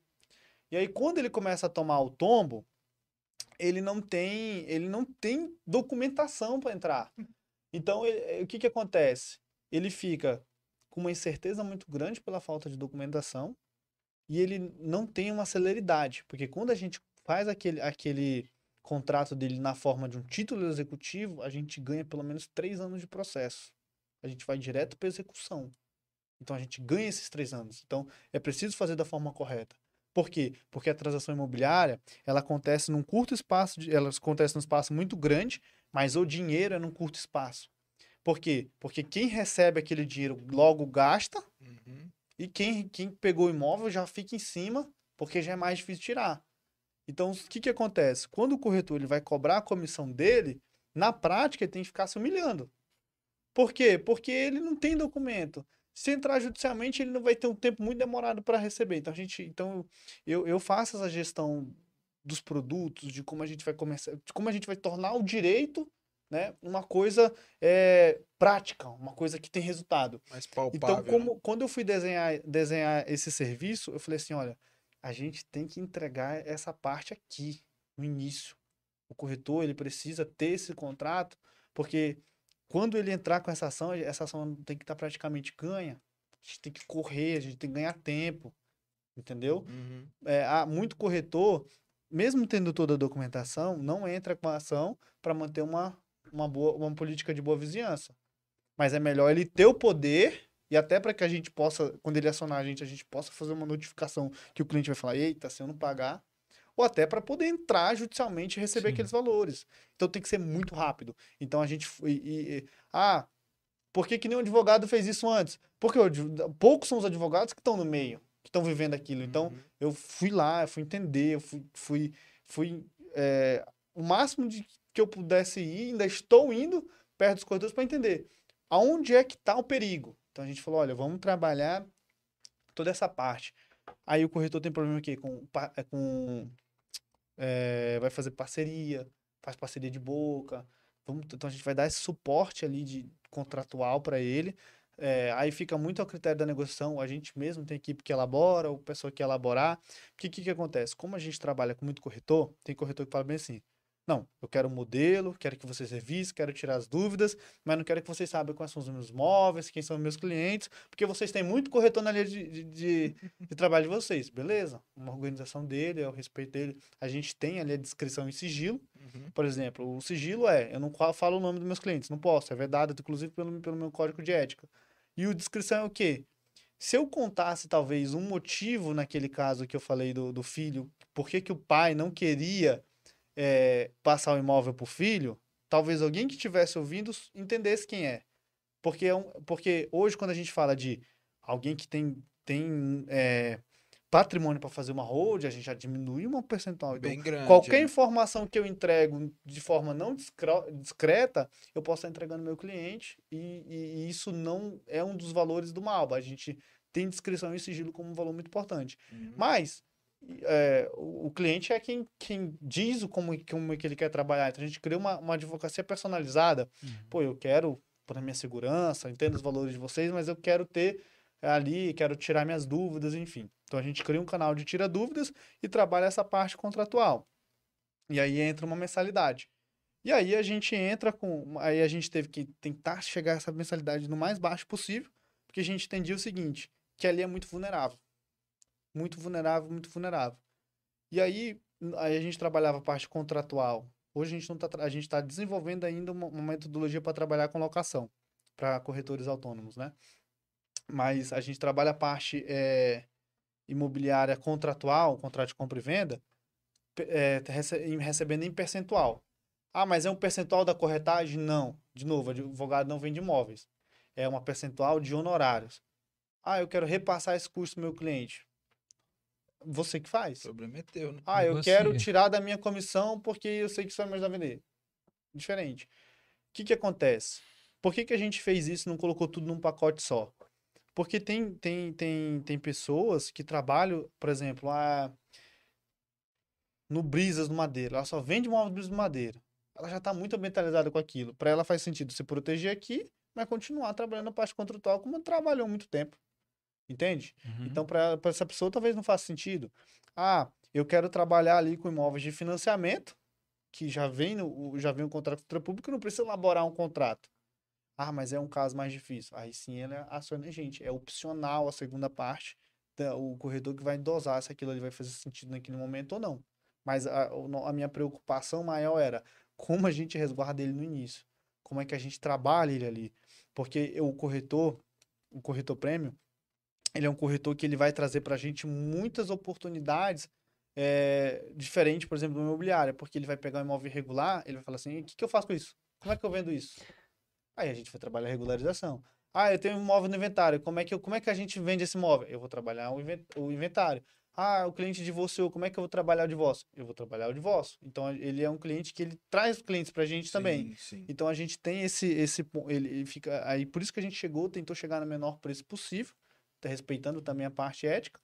E aí, quando ele começa a tomar o tombo, ele não tem, ele não tem documentação para entrar. Então, ele, o que, que acontece? Ele fica com uma incerteza muito grande pela falta de documentação e ele não tem uma celeridade, porque quando a gente faz aquele, aquele contrato dele na forma de um título executivo, a gente ganha pelo menos três anos de processo. A gente vai direto para execução. Então a gente ganha esses três anos. Então é preciso fazer da forma correta. Por quê? Porque a transação imobiliária, ela acontece num curto espaço, de, ela acontece num espaço muito grande, mas o dinheiro é num curto espaço. Por quê? Porque quem recebe aquele dinheiro logo gasta, uhum. e quem, quem pegou o imóvel já fica em cima, porque já é mais difícil tirar. Então, o que, que acontece? Quando o corretor ele vai cobrar a comissão dele, na prática ele tem que ficar se humilhando. Por quê? Porque ele não tem documento. Se entrar judicialmente, ele não vai ter um tempo muito demorado para receber. Então, a gente, então eu, eu faço essa gestão dos produtos, de como a gente vai começar, de como a gente vai tornar o direito né, uma coisa é, prática, uma coisa que tem resultado. Mais palpável. Então, como, né? quando eu fui desenhar, desenhar esse serviço, eu falei assim, olha, a gente tem que entregar essa parte aqui, no início. O corretor, ele precisa ter esse contrato, porque quando ele entrar com essa ação, essa ação tem que estar tá praticamente ganha. A gente tem que correr, a gente tem que ganhar tempo. Entendeu? Uhum. É, há muito corretor, mesmo tendo toda a documentação, não entra com a ação para manter uma, uma, boa, uma política de boa vizinhança. Mas é melhor ele ter o poder e até para que a gente possa, quando ele acionar a gente, a gente possa fazer uma notificação que o cliente vai falar: eita, se eu não pagar, ou até para poder entrar judicialmente e receber Sim. aqueles valores. Então tem que ser muito rápido. Então a gente. E, e, ah, por que, que nenhum advogado fez isso antes? Porque poucos são os advogados que estão no meio, que estão vivendo aquilo. Então uhum. eu fui lá, eu fui entender, eu fui. fui, fui é, o máximo de que eu pudesse ir, ainda estou indo perto dos corredores para entender aonde é que está o perigo. Então a gente falou: olha, vamos trabalhar toda essa parte. Aí o corretor tem problema aqui com, é, com é, vai fazer parceria, faz parceria de boca. Vamos, então a gente vai dar esse suporte ali de contratual para ele. É, aí fica muito ao critério da negociação. A gente mesmo tem equipe que elabora, ou pessoa que elaborar. O que, que, que acontece? Como a gente trabalha com muito corretor, tem corretor que fala bem assim: não, eu quero um modelo, quero que vocês revisem, quero tirar as dúvidas, mas não quero que vocês saibam quais são os meus móveis, quem são os meus clientes, porque vocês têm muito corretor na linha de, de, de, de trabalho de vocês. Beleza, uma organização dele, é o respeito dele. A gente tem ali a descrição em sigilo. Uhum. Por exemplo, o sigilo é, eu não falo o nome dos meus clientes, não posso, é vedado, inclusive pelo, pelo meu código de ética. E o descrição é o quê? Se eu contasse, talvez, um motivo naquele caso que eu falei do, do filho, por que, que o pai não queria é, passar o imóvel para o filho, talvez alguém que estivesse ouvindo entendesse quem é. Porque, é um, porque hoje, quando a gente fala de alguém que tem, tem é, patrimônio para fazer uma hold, a gente já diminui uma percentual. Então, Bem grande. Qualquer é. informação que eu entrego de forma não discreta, eu posso estar entregando ao meu cliente e, e, isso não é um dos valores do Malba. A gente tem descrição e sigilo como um valor muito importante. Uhum. Mas é, o, cliente é quem, quem diz como, como é que ele quer trabalhar. Então a gente cria uma, uma advocacia personalizada. Uhum. Pô, eu quero, para minha segurança, entendo os valores de vocês, mas eu quero ter ali, quero tirar minhas dúvidas, enfim. Então a gente cria um canal de tira dúvidas e trabalha essa parte contratual. E aí entra uma mensalidade. E aí a gente entra com. Aí a gente teve que tentar chegar essa mensalidade no mais baixo possível, porque a gente entendia o seguinte: que ali é muito vulnerável muito vulnerável, muito vulnerável. E aí, aí a gente trabalhava a parte contratual. Hoje a gente não tá, a gente está desenvolvendo ainda uma, uma metodologia para trabalhar com locação para corretores autônomos, né? Mas a gente trabalha a parte é, imobiliária contratual, contrato de compra e venda, é, recebendo em percentual. Ah, mas é um percentual da corretagem? Não. De novo, advogado não vende imóveis. É uma percentual de honorários. Ah, eu quero repassar esse custo meu cliente. Você que faz. Sobremeteu, né? Ah, eu Negocia. quero tirar da minha comissão porque eu sei que isso vai me ajudar a vender. Diferente. O que que acontece? Por que que a gente fez isso e não colocou tudo num pacote só? Porque tem, tem, tem, tem pessoas que trabalham, por exemplo, a... no Brisas do Madeira. Ela só vende móvel Brisas do Madeira. Ela já está muito mentalizada com aquilo. Para ela faz sentido se proteger aqui, mas continuar trabalhando na parte contratual como trabalhou há muito tempo. Entende? Uhum. Então, para essa pessoa, talvez não faça sentido. Ah, eu quero trabalhar ali com imóveis de financiamento, que já vem, no, já vem um contrato o público, não precisa elaborar um contrato. Ah, mas é um caso mais difícil. Aí sim ela aciona a gente. É opcional a segunda parte, da- o corretor que vai dosar se aquilo ali vai fazer sentido naquele momento ou não. Mas a, a minha preocupação maior era como a gente resguarda ele no início. Como é que a gente trabalha ele ali. Porque o corretor, o corretor prêmio, ele é um corretor que ele vai trazer para a gente muitas oportunidades é, diferentes, por exemplo, do imobiliário, porque ele vai pegar um imóvel irregular, ele vai falar assim, o que, que eu faço com isso? Como é que eu vendo isso? Aí a gente vai trabalhar a regularização. Ah, eu tenho um imóvel no inventário, como é que, eu, como é que a gente vende esse imóvel? Eu vou trabalhar o, inven- o inventário. Ah, o cliente divorciou, como é que eu vou trabalhar o divórcio? Eu vou trabalhar o divórcio. Então, ele é um cliente que ele traz clientes para a gente também. Sim, sim. Então a gente tem esse esse ele, ele fica aí por isso que a gente chegou, tentou chegar no menor preço possível, respeitando também a parte ética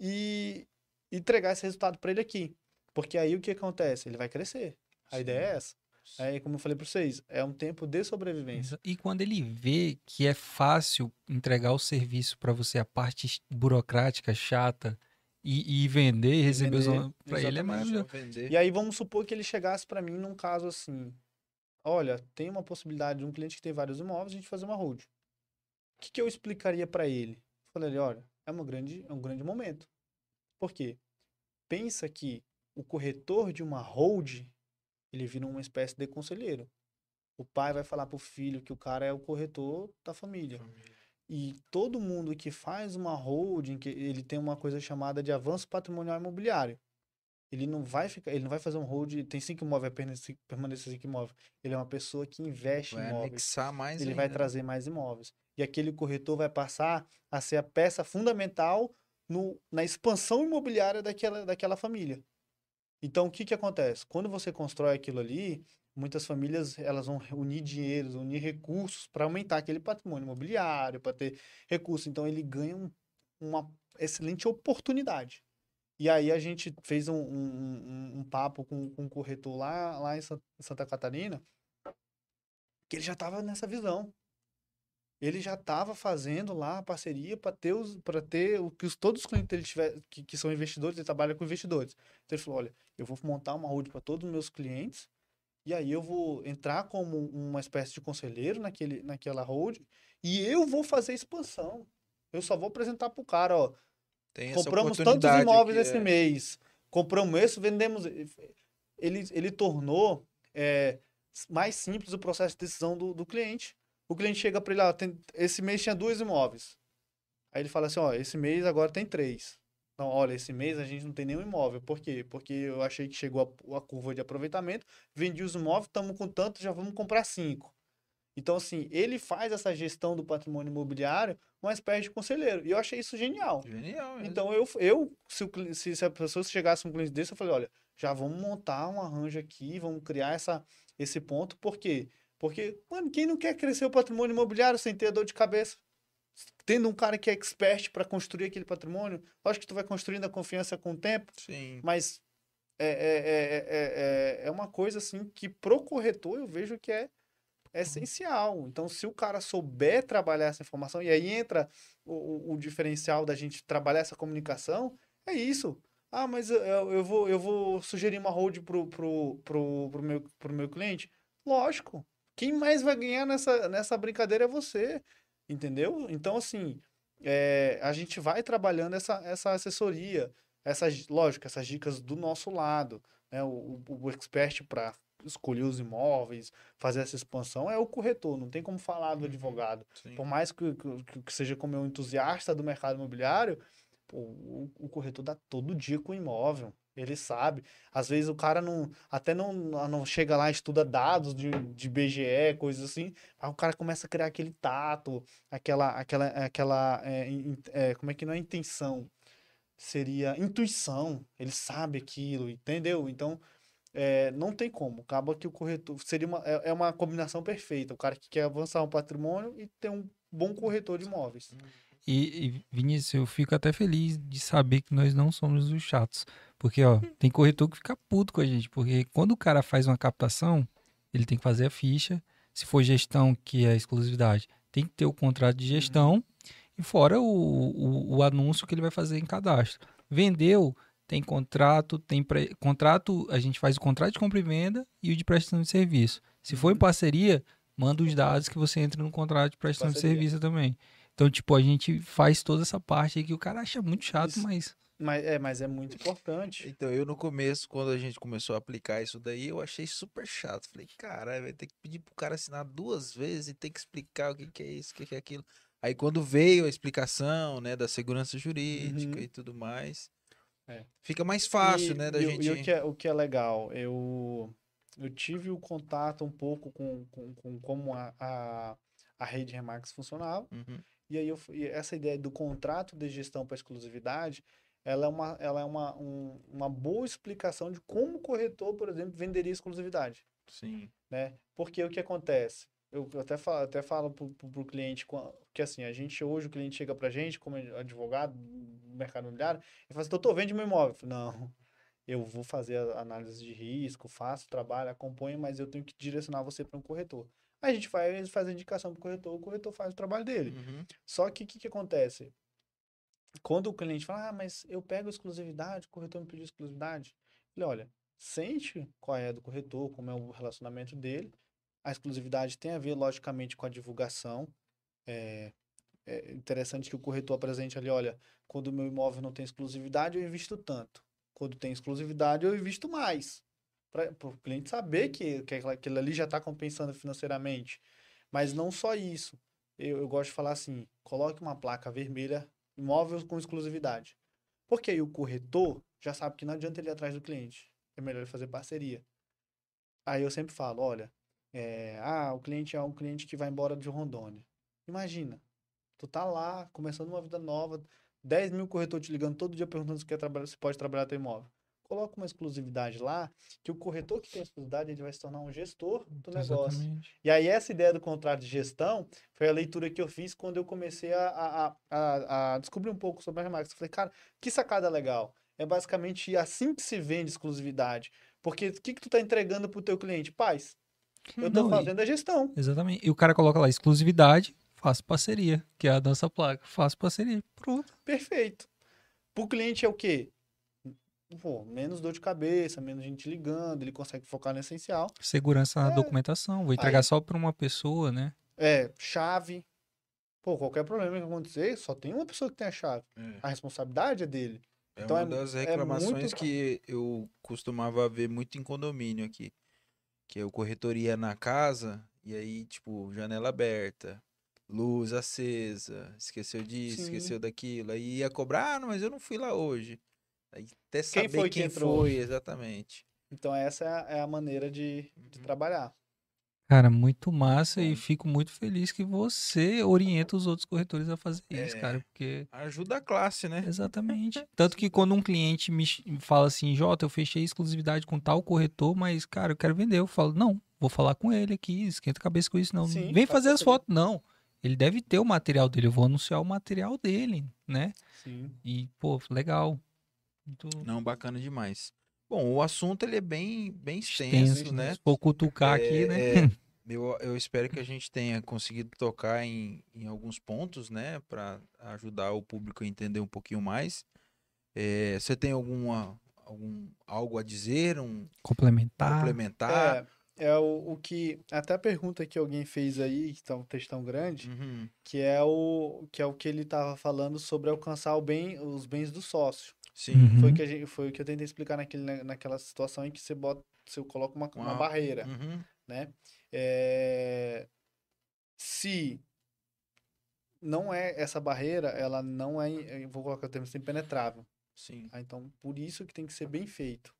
e entregar esse resultado para ele aqui. Porque aí o que acontece? Ele vai crescer. A Sim. ideia é essa. Aí, como eu falei para vocês, é um tempo de sobrevivência. E quando ele vê que é fácil entregar o serviço para você, a parte burocrática, chata, e, e vender e receber os vender, honor- pra ele é maravilhoso. E aí vamos supor que ele chegasse para mim num caso assim: olha, tem uma possibilidade de um cliente que tem vários imóveis, a gente fazer uma hold. O que, que eu explicaria para ele? Falei, olha, é, uma grande, é um grande momento. Por quê? Pensa que o corretor de uma hold, ele vira uma espécie de conselheiro. O pai vai falar pro filho que o cara é o corretor da família. E todo mundo que faz uma holding, que ele tem uma coisa chamada de avanço patrimonial imobiliário. Ele não vai ficar, ele não vai fazer um hold, tem cinco imóveis, permanecer cinco imóveis. Ele é uma pessoa que investe Vai em imóveis. anexar mais Ele ainda. vai trazer mais imóveis. E aquele corretor vai passar a ser a peça fundamental no, na expansão imobiliária daquela, daquela família. Então, o que que acontece? Quando você constrói aquilo ali, muitas famílias elas vão unir dinheiros, unir recursos para aumentar aquele patrimônio imobiliário, para ter recursos. Então, ele ganha um- uma excelente oportunidade. E aí a gente fez um, um, um- papo com, com um corretor lá, lá em San- Santa Catarina, que ele já estava nessa visão. Ele já estava fazendo lá a parceria para ter os para ter o que os, todos os clientes dele tiver, que, que são investidores, ele trabalha com investidores. Então ele falou: olha, eu vou montar uma hold para todos os meus clientes, e aí eu vou entrar como uma espécie de conselheiro naquele, naquela hold, e eu vou fazer expansão. Eu só vou apresentar pro cara, ó. Tem Compramos tantos imóveis esse é. mês. Compramos esse, vendemos. Ele, ele tornou é, mais simples o processo de decisão do, do cliente. O cliente chega para ele, ó, tem, esse mês tinha dois imóveis. Aí ele fala assim, ó, esse mês agora tem três. Não, olha, esse mês a gente não tem nenhum imóvel. Por quê? Porque eu achei que chegou a, a curva de aproveitamento, vendi os imóveis, estamos com tanto, já vamos comprar cinco. Então, assim, ele faz essa gestão do patrimônio imobiliário uma espécie de conselheiro. E eu achei isso genial. Genial, mesmo. Então, eu, eu se, o se, a pessoa chegasse um cliente desse, eu falei, olha, já vamos montar um arranjo aqui, vamos criar essa, esse ponto. Por quê? Porque, mano, quem não quer crescer o patrimônio imobiliário sem ter dor de cabeça? Tendo um cara que é expert para construir aquele patrimônio, lógico que tu vai construindo a confiança com o tempo, Sim. mas é, é, é, é, é, é uma coisa assim que pro corretor eu vejo que é essencial. Então, se o cara souber trabalhar essa informação, e aí entra o, o- diferencial da gente trabalhar essa comunicação, é isso. Ah, mas eu, eu eu vou, eu vou sugerir uma hold pro, pro, pro, pro, meu, pro meu cliente? Lógico. Quem mais vai ganhar nessa, nessa brincadeira é você. Entendeu? Então, assim, é, a gente vai trabalhando essa, essa assessoria, essas, lógico, essas dicas do nosso lado, né? O, o, expert para escolher os imóveis, fazer essa expansão é o corretor, não tem como falar do Uhum. advogado. Sim. Por mais que, que, que seja como um entusiasta do mercado imobiliário, pô, o, o corretor dá todo dia com o imóvel. Ele sabe. Às vezes o cara não até não, não chega lá, estuda dados de, de BGE, coisas assim, aí o cara começa a criar aquele tato, aquela, aquela, aquela é, é, como é que não é intenção? Seria intuição. Ele sabe aquilo, entendeu? Então, é, não tem como. Acaba que o corretor seria uma, é, é uma combinação perfeita. O cara que quer avançar um patrimônio e ter um bom corretor de imóveis. E, e, Vinícius, eu fico até feliz de saber que nós não somos os chatos. Porque, ó, tem corretor que fica puto com a gente. Porque quando o cara faz uma captação, ele tem que fazer a ficha. Se for gestão, que é exclusividade, tem que ter o contrato de gestão. E fora o, o, o anúncio que ele vai fazer em cadastro. Vendeu, tem contrato, tem pre- contrato, a gente faz o contrato de compra e venda e o de prestação de serviço. Se for em parceria, manda os dados que você entra no contrato de prestação de Parceria. serviço também. Então, tipo, a gente faz toda essa parte aí que o cara acha muito chato, Isso. mas Mas é, mas é muito importante. Então, eu no começo, quando a gente começou a aplicar isso daí, eu achei super chato. Falei, caralho, vai ter que pedir pro cara assinar duas vezes e ter que explicar o que, que é isso, o que, que é aquilo. Aí quando veio a explicação, né, da segurança jurídica Uhum. e tudo mais, É. fica mais fácil, E- né, da e, o- gente... E o que é, o que é legal, eu, eu tive o contato um pouco com, com, com como a, a, a rede Remax funcionava. Uhum. E aí eu, fui- e essa ideia do contrato de gestão para exclusividade, ela é uma, ela é uma, um- uma boa explicação de como o corretor, por exemplo, venderia exclusividade, Sim. né? Porque o que acontece? Eu até falo, até falo pro, pro, pro cliente que assim, a gente hoje, o cliente chega pra gente como advogado do mercado imobiliário, e fala assim, doutor, vende meu imóvel. Eu falo, não, eu vou fazer a análise de risco, faço o trabalho, acompanho, mas eu tenho que direcionar você para um corretor. Aí a gente faz, faz a indicação pro corretor, o corretor faz o trabalho dele. Uhum. Só que o que, que acontece? Quando o cliente fala, ah, mas eu pego exclusividade, o corretor me pediu exclusividade. Falei, olha, sente qual é do corretor, como é o relacionamento dele. A exclusividade tem a ver, logicamente, com a divulgação. É, é interessante que o corretor apresente ali, olha, quando o meu imóvel não tem exclusividade, eu invisto tanto. Quando tem exclusividade, eu invisto mais. Para o cliente saber que, que aquilo ali já está compensando financeiramente. Mas não só isso. Eu, eu gosto de falar assim: coloque uma placa vermelha, imóvel com exclusividade. Porque aí o corretor já sabe que não adianta ele ir atrás do cliente. É melhor ele fazer parceria. Aí eu sempre falo: olha, é, ah, o cliente é um cliente que vai embora de Rondônia. Imagina, tu tá lá, começando uma vida nova, 10 mil corretores te ligando todo dia perguntando se quer trabalhar, se pode trabalhar teu imóvel. Coloca uma exclusividade lá, que o corretor que tem exclusividade, ele vai se tornar um gestor do negócio. exatamente. E aí, essa ideia do contrato de gestão foi a leitura que eu fiz quando eu comecei a, a, a- a, descobrir um pouco sobre a Remax. Eu falei, cara, que sacada legal. É basicamente assim que se vende exclusividade. Porque o que, que tu tá entregando pro teu cliente? Paz, eu tô Não, e- fazendo a gestão. Exatamente. E o cara coloca lá exclusividade, faço parceria, que é a nossa placa. Faço parceria. Pronto. Perfeito. Pro cliente é o quê? Pô, menos dor de cabeça, menos gente ligando, ele consegue focar no essencial. Segurança na É. documentação. Vou entregar Aí- só para uma pessoa, né? É, chave. Pô, qualquer problema que acontecer, só tem uma pessoa que tem a chave. É. A responsabilidade é dele. É Então uma é- das é reclamações muito- que eu costumava ver muito em condomínio aqui. Que é o corretor ia na casa e aí, tipo, janela aberta, luz acesa, esqueceu disso, Sim. esqueceu daquilo. Aí ia cobrar, ah, não, mas eu não fui lá hoje. Até Quem saber foi que quem entrou? foi, exatamente. Então essa é a, é a maneira de, de Uhum. trabalhar. Cara, muito massa e fico muito feliz que você orienta os outros corretores a fazer isso, É. cara, porque Ajuda a classe, né? exatamente. Tanto que quando um cliente me fala assim, Jota, eu fechei exclusividade com tal corretor, mas cara, eu quero vender, eu falo, não, vou falar com ele aqui, esquenta a cabeça com isso não. Sim, Vem faz fazer as fotos, não. Ele deve ter o material dele, eu vou anunciar o material dele, né? Sim. E pô, legal. Muito Não, bacana demais. Bom, o assunto ele é bem, bem extenso, extenso, né? Se for cutucar aqui, né? É, é, eu, eu espero que a gente tenha conseguido tocar em, em alguns pontos, né, para ajudar o público a entender um pouquinho mais. É, você tem alguma algum algo a dizer, um Complementar. complementar? É, é o, o que. Até a pergunta que alguém fez aí, que tá um textão grande, Uhum, que é o que é o que ele estava falando sobre alcançar o bem, os bens do sócio. Sim. Uhum. Foi o que a gente, foi o que eu tentei explicar naquele, na- naquela situação em que você bota, você coloca uma, uma barreira, Uhum, né? É, se não é essa barreira, ela não é, vou colocar o termo assim, impenetrável. Sim. tá? Então, por isso que tem que ser bem feito.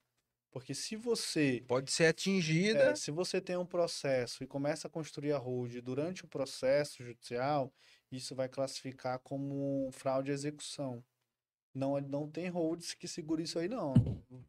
Porque se você Pode ser atingida. É, se você tem um processo e começa a construir a hold durante o processo judicial, isso vai classificar como fraude à execução. Não, não tem holds que segure isso aí, não.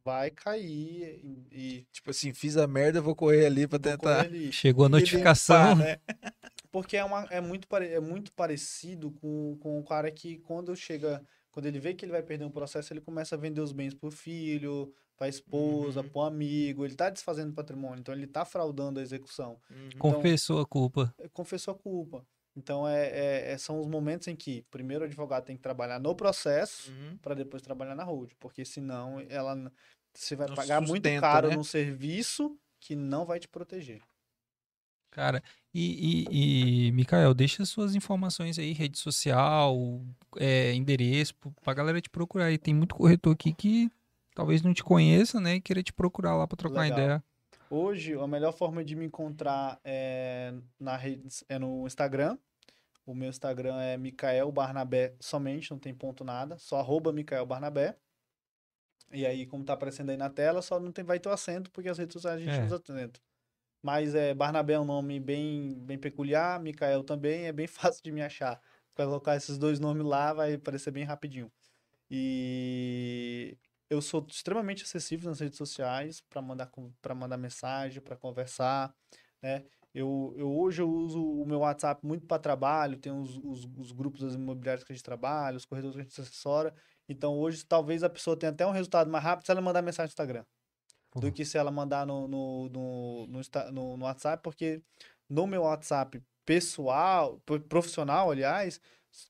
Vai cair e, e Tipo assim, fiz a merda, vou correr ali pra tentar. correr ali. Chegou a E notificação. limpar, né? Porque é, uma, é, muito, pare- é muito parecido com, com o cara que quando chega, quando ele vê que ele vai perder um processo, ele começa a vender os bens pro filho, pra esposa, Uhum. pro amigo, ele tá desfazendo patrimônio, então ele tá fraudando a execução. Uhum. Confessou a culpa. confessou a culpa. Então, é, é- é- são os momentos em que, primeiro, o advogado tem que trabalhar no processo Uhum. para depois trabalhar na hold, porque senão ela você vai Não pagar muito sustenta, caro né? num serviço que não vai te proteger. Cara, e, e, e Mikael, deixa suas informações aí, rede social, é, endereço, pra galera te procurar aí. Tem muito corretor aqui que talvez não te conheça, né? E queira te procurar lá pra trocar uma Legal. ideia. Hoje, a melhor forma de me encontrar é, na rede, é no Instagram. O meu Instagram é Micael Barnabé somente, não tem ponto nada, só arroba Micael Barnabé. E aí, como tá aparecendo aí na tela, só não tem, vai ter o acento, porque as redes sociais a gente É. usa acento. Mas é, Barnabé é um nome bem, bem peculiar, Micael também, é bem fácil de me achar. Colocar esses dois nomes lá, vai aparecer bem rapidinho. E eu sou extremamente acessível nas redes sociais para mandar para mandar mensagem, para conversar, né? Eu, eu hoje eu uso o meu WhatsApp muito para trabalho, tem os, os, os grupos das imobiliárias que a gente trabalha, os corretores que a gente assessora. Então hoje talvez a pessoa tenha até um resultado mais rápido se ela mandar mensagem no Instagram do Porra. que se ela mandar no, no, no, no, no- no WhatsApp, porque no meu WhatsApp pessoal, pro- profissional, aliás,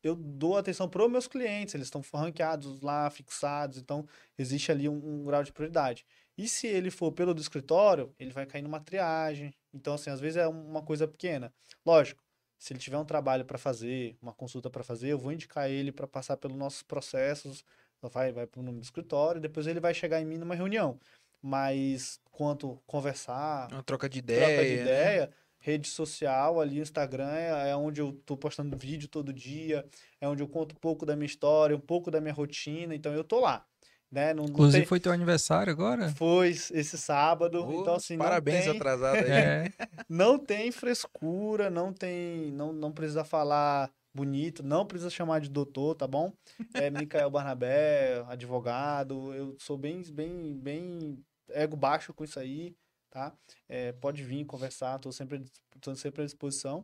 eu dou atenção para os meus clientes, eles estão ranqueados lá, fixados, então existe ali um, um grau de prioridade. E se ele for pelo do escritório, ele vai cair numa triagem. Então, assim, às vezes é uma coisa pequena. Lógico, se ele tiver um trabalho para fazer, uma consulta para fazer, eu vou indicar ele para passar pelos nossos processos, vai, vai para o número do escritório, depois ele vai chegar em mim numa reunião. Mas quanto conversar, Uma troca de ideia. troca de né? Rede social, ali o Instagram é, é onde eu tô postando vídeo todo dia, é onde eu conto um pouco da minha história, um pouco da minha rotina, então eu tô lá, né? Não, não Inclusive, tem- foi teu aniversário agora? foi esse sábado, Ô, então assim, Parabéns não tem, atrasado aí. É. não tem frescura, não tem, não, não precisa falar bonito, não precisa chamar de doutor, tá bom? É Micael Barnabé, advogado, eu sou bem, bem, bem ego baixo com isso aí, tá? É, pode vir conversar, tô sempre, tô sempre à disposição.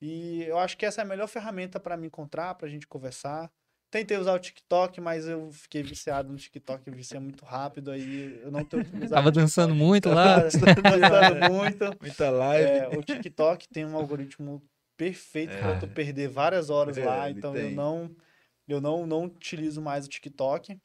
E eu acho que essa é a melhor ferramenta para me encontrar, pra gente conversar. Tentei usar o TikTok, mas eu fiquei viciado no TikTok, eu viciei muito rápido, aí eu não tenho utilizado Tava dançando muito lá. Dançando muito. Muita live. É, o TikTok tem um algoritmo perfeito para tu perder várias horas É, lá, então eu tem. não eu não não utilizo mais o TikTok.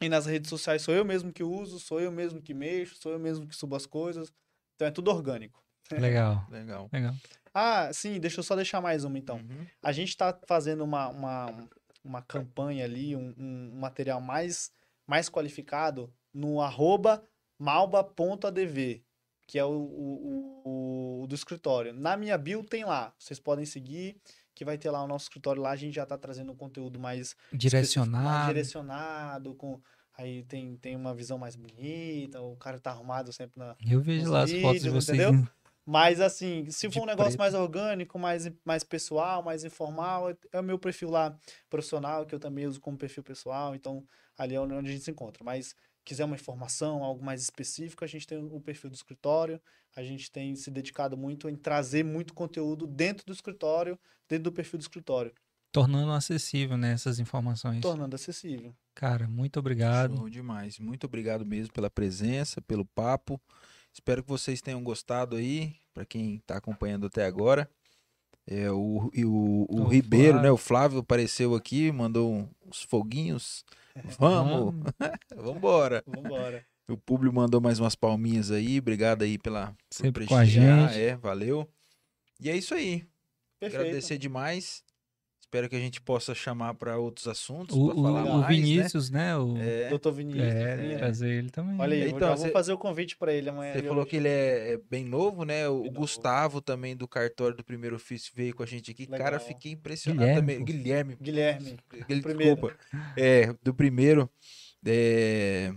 E nas redes sociais sou eu mesmo que uso, sou eu mesmo que mexo, sou eu mesmo que subo as coisas. Então é tudo orgânico. Legal, Legal. legal. Ah, sim, deixa eu só deixar mais uma então. Uhum. A gente está fazendo uma, uma, uma campanha ali, um, um material mais, mais qualificado no arroba malba.adv, que é o, o, o- o do escritório. Na minha bio tem lá, vocês podem seguir, que vai ter lá o nosso escritório lá, a gente já está trazendo um conteúdo mais específico, mais Direcionado. direcionado, com aí tem, tem uma visão mais bonita, o cara tá arrumado sempre na, Eu vejo lá as fotos de vídeos, vocês. entendeu? Mas assim, se for um negócio preto. mais orgânico, mais, mais pessoal, mais informal, é- é o meu perfil lá profissional, que eu também uso como perfil pessoal, então ali é onde a gente se encontra. Mas quiser uma informação, algo mais específico, a gente tem o perfil do escritório, a gente tem se dedicado muito em trazer muito conteúdo dentro do escritório, dentro do perfil do escritório, Tornando acessível, né, essas informações. tornando acessível. Cara, muito obrigado. Show demais. Muito obrigado mesmo pela presença, pelo papo. Espero que vocês tenham gostado aí, para quem está acompanhando até agora. É, o, e o, o O Ribeiro, Flávio. né? O Flávio apareceu aqui, mandou uns foguinhos. Vamos, vamos embora. Vambora. O Públio mandou mais umas palminhas aí. Obrigado aí pela por Sempre com a prestigiar. gente. É, valeu. E é isso aí. Perfeito. Agradecer demais. Espero que a gente possa chamar para outros assuntos, O, para o- falar o mais, Vinícius, né? O, né? É, Doutor Vinícius. é, é. trazer ele também. Olha aí, eu Então, você- vou fazer o convite pra ele amanhã. Você falou hoje. que ele é, é bem novo, né? O Bem novo. Gustavo também do cartório do primeiro ofício veio com a gente aqui. Cara, Legal. fiquei impressionado Guilherme, também. Guilherme, Guilherme. Guilherme, primeiro. desculpa. É, do primeiro. É,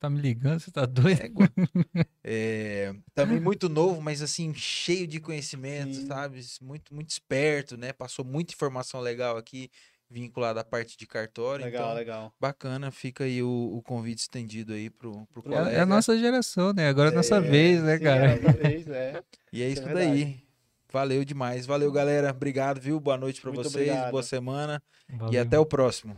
Tá me ligando, você tá doido? é é, também muito novo, mas assim, cheio de conhecimento, Sim. sabe? Muito, muito esperto, né? Passou muita informação legal aqui, vinculada à parte de cartório. Legal, então, legal. bacana, fica aí o, o convite estendido aí pro, pro Pro- colega. É, é a nossa geração, né? Agora é a nossa É, vez, né, sim, cara? é, vez, é. E é Isso isso é daí. Valeu demais. Valeu, galera. Obrigado, viu? Boa noite pra Muito vocês. obrigado. Boa semana. E Valeu. até o próximo.